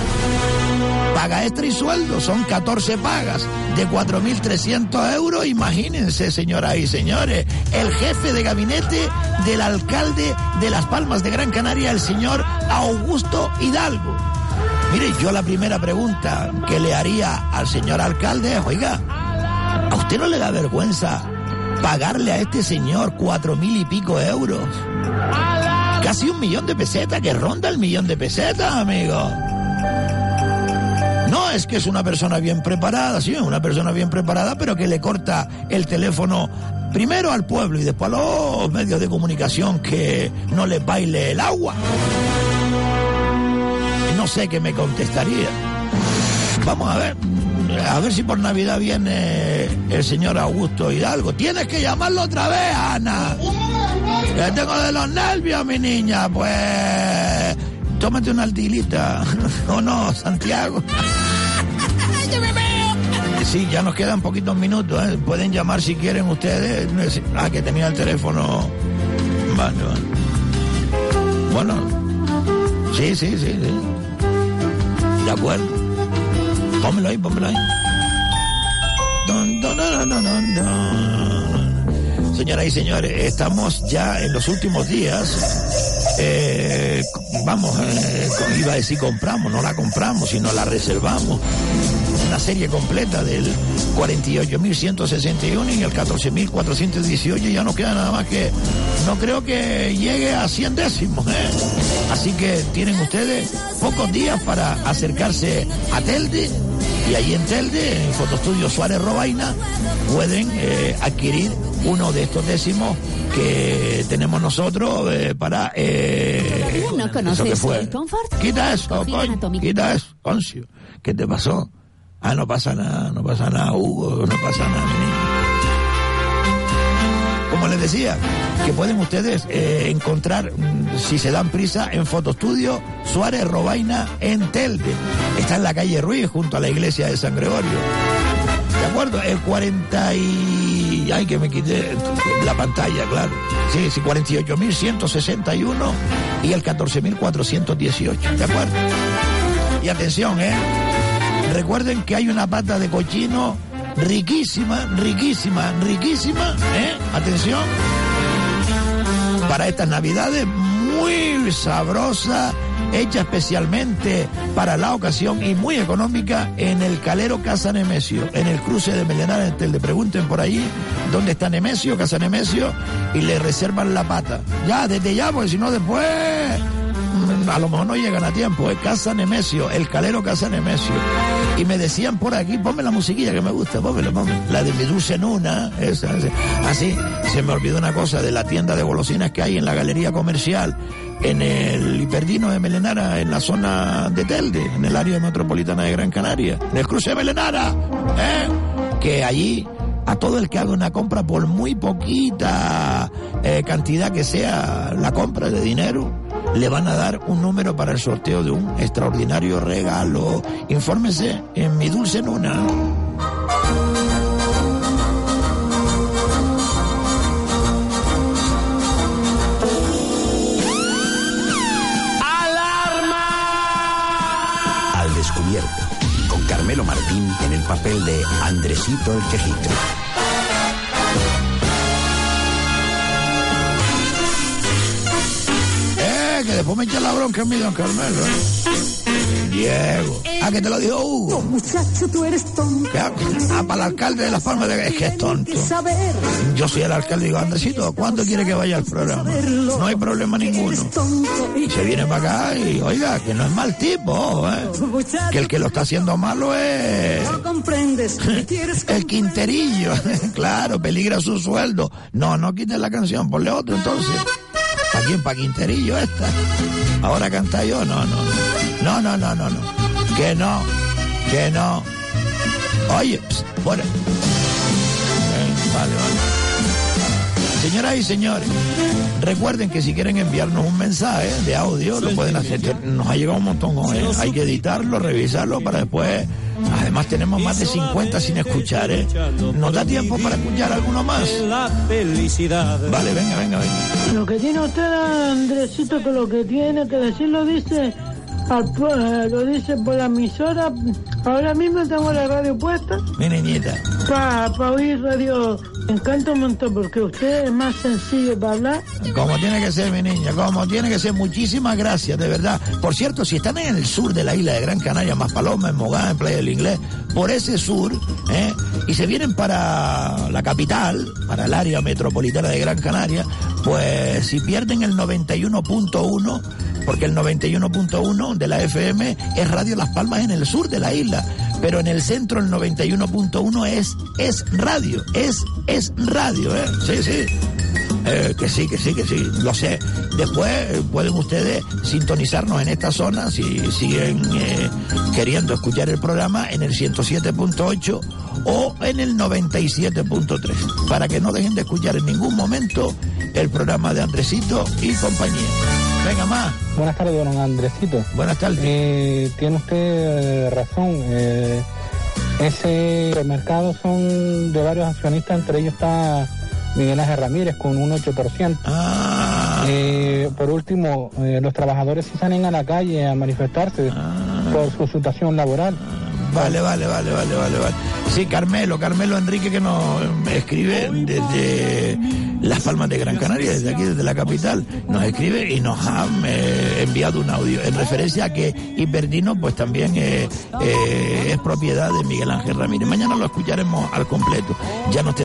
Paga extra y sueldo, son 14 pagas de 4.300 euros. Imagínense, señoras y señores, el jefe de gabinete del alcalde de Las Palmas de Gran Canaria, el señor Augusto Hidalgo. Mire, yo la primera pregunta que le haría al señor alcalde es, oiga, ¿a usted no le da vergüenza pagarle a este señor cuatro mil y pico euros? Casi un millón de pesetas, que ronda el millón de pesetas, amigo. No es que es una persona bien preparada, sí, es una persona bien preparada, pero que le corta el teléfono primero al pueblo y después a los medios de comunicación que no le baile el agua. No sé qué me contestaría. Vamos a ver, a ver si por Navidad viene el señor Augusto Hidalgo. Tienes que llamarlo otra vez, Ana. Ya tengo de los nervios, mi niña. Pues tómate una altilita. ¿O no, Santiago? Sí, ya nos quedan poquitos minutos. ¿eh? Pueden llamar si quieren ustedes. Ah, que tenía el teléfono. Vale, vale. Bueno, sí, sí, sí, sí. De acuerdo. Pónmelo ahí, pónmelo ahí. Dun, dun, dun. Señoras y señores, estamos ya en los últimos días. Eh, vamos, eh, iba a decir compramos, no la compramos, sino la reservamos. Una serie completa del 48.161 y el 14.418. Ya no queda nada más que. No creo que llegue a 100 décimos. ¿eh? Así que tienen ustedes pocos días para acercarse a Telde. Y ahí en Telde, en Fotostudio Suárez Robaina, pueden eh, adquirir uno de estos décimos que tenemos nosotros eh, para eh, ¿No eso conoces que fue. el Comfort? Quita eso, coño, quita eso, Concio. ¿Qué te pasó? Ah, no pasa nada, no pasa nada, Hugo, no pasa nada, mi niño. Como les decía, que pueden ustedes eh, encontrar, mm, si se dan prisa, en Fotostudio Suárez Robaina en Telde. Está en la calle Ruiz, junto a la iglesia de San Gregorio. ¿De acuerdo? El 40 y... Ay, que me quité la pantalla, claro. Sí, sí, 48.161 y el 14.418. ¿De acuerdo? Y atención, ¿eh? Recuerden que hay una pata de cochino riquísima, riquísima, riquísima, ¿eh? Atención. Para estas navidades, muy sabrosa, hecha especialmente para la ocasión y muy económica en el Calero Casa Nemesio, en el cruce de Melenara en Telde. Pregunten por ahí dónde está Nemesio, Casa Nemesio, y le reservan la pata. Ya, desde ya, porque si no después a lo mejor no llegan a tiempo, es Casa Nemesio, el calero Casa Nemesio. Y me decían por aquí, ponme la musiquilla que me gusta, pónmela, ponme. La de mi dulce nuna, esa. Así, se me olvidó una cosa de la tienda de golosinas que hay en la galería comercial, en el Hiperdino de Melenara, en la zona de Telde, en el área metropolitana de Gran Canaria, en el cruce de Melenara, ¿eh? que allí a todo el que haga una compra por muy poquita eh, cantidad que sea la compra de dinero, le van a dar un número para el sorteo de un extraordinario regalo. Infórmese en mi dulce nuna. Al descubierto, con Carmelo Martín en el papel de Andresito el Quejito. Que después me echa la bronca en mi don Carmelo. Diego. Ah, que te lo dijo Hugo. Muchacho, tú eres tonto. Ah, para el alcalde de Las Palmas de es que es tonto. Yo soy el alcalde y digo, Andresito, ¿cuándo quiere que vaya al programa? No hay problema ninguno. Y se viene para acá y, oiga, que no es mal tipo, ¿eh? Que el que lo está haciendo malo es... El Quinterillo, claro, peligra su sueldo. No, no quites la canción, ponle otro entonces. ¿Para quién? ¿Para Quinterillo esta? Ahora canta yo, no, no. No, no, no, no, no. Que no, que no. Oye, bueno. Eh, Vale, vale. Señoras y señores, recuerden que si quieren enviarnos un mensaje de audio, lo pueden hacer. Nos ha llegado un montón. ¿eh? Hay que editarlo, revisarlo para después. Además, tenemos más de 50 sin escuchar. ¿eh? ¿Nos da tiempo para escuchar alguno más? La felicidad. Vale, venga, venga, venga. Lo que tiene usted, Andresito, que lo que tiene que decir lo dice, lo dice por la emisora. Ahora mismo tengo la radio puesta Mi niñita. para oír radio. Me encanta un montón porque usted es más sencillo para hablar. Como tiene que ser, mi niña, como tiene que ser. Muchísimas gracias, de verdad. Por cierto, si están en el sur de la isla de Gran Canaria, más Paloma, en Mogán, en Playa del Inglés, por ese sur, ¿eh? y se vienen para la capital, para el área metropolitana de Gran Canaria, pues si pierden el 91.1, porque el 91.1 de la FM es Radio Las Palmas en el sur de la isla, pero en el centro el 91.1 es, es radio, es, es radio, ¿eh? Sí, sí. Eh, que sí, que sí, que sí, lo sé. Después eh, pueden ustedes sintonizarnos en esta zona si siguen eh, queriendo escuchar el programa en el 107.8 o en el 97.3 para que no dejen de escuchar en ningún momento el programa de Andresito y compañía. Venga más. Buenas tardes, don Andresito. Buenas tardes. Eh, tiene usted eh, razón. eh, ese mercado son de varios accionistas, entre ellos está Miguel Ángel Ramírez con un 8%. Ah. Eh, por último, los trabajadores si salen a la calle a manifestarse por su situación laboral. Vale, vale, vale, vale, vale, vale. Sí, Carmelo, Carmelo Enrique que nos escribe desde Las Palmas de Gran Canaria, desde aquí, desde la capital, nos escribe y nos ha eh, enviado un audio en referencia a que Hiperdino pues también eh, eh, es propiedad de Miguel Ángel Ramírez. Mañana lo escucharemos al completo. Ya nos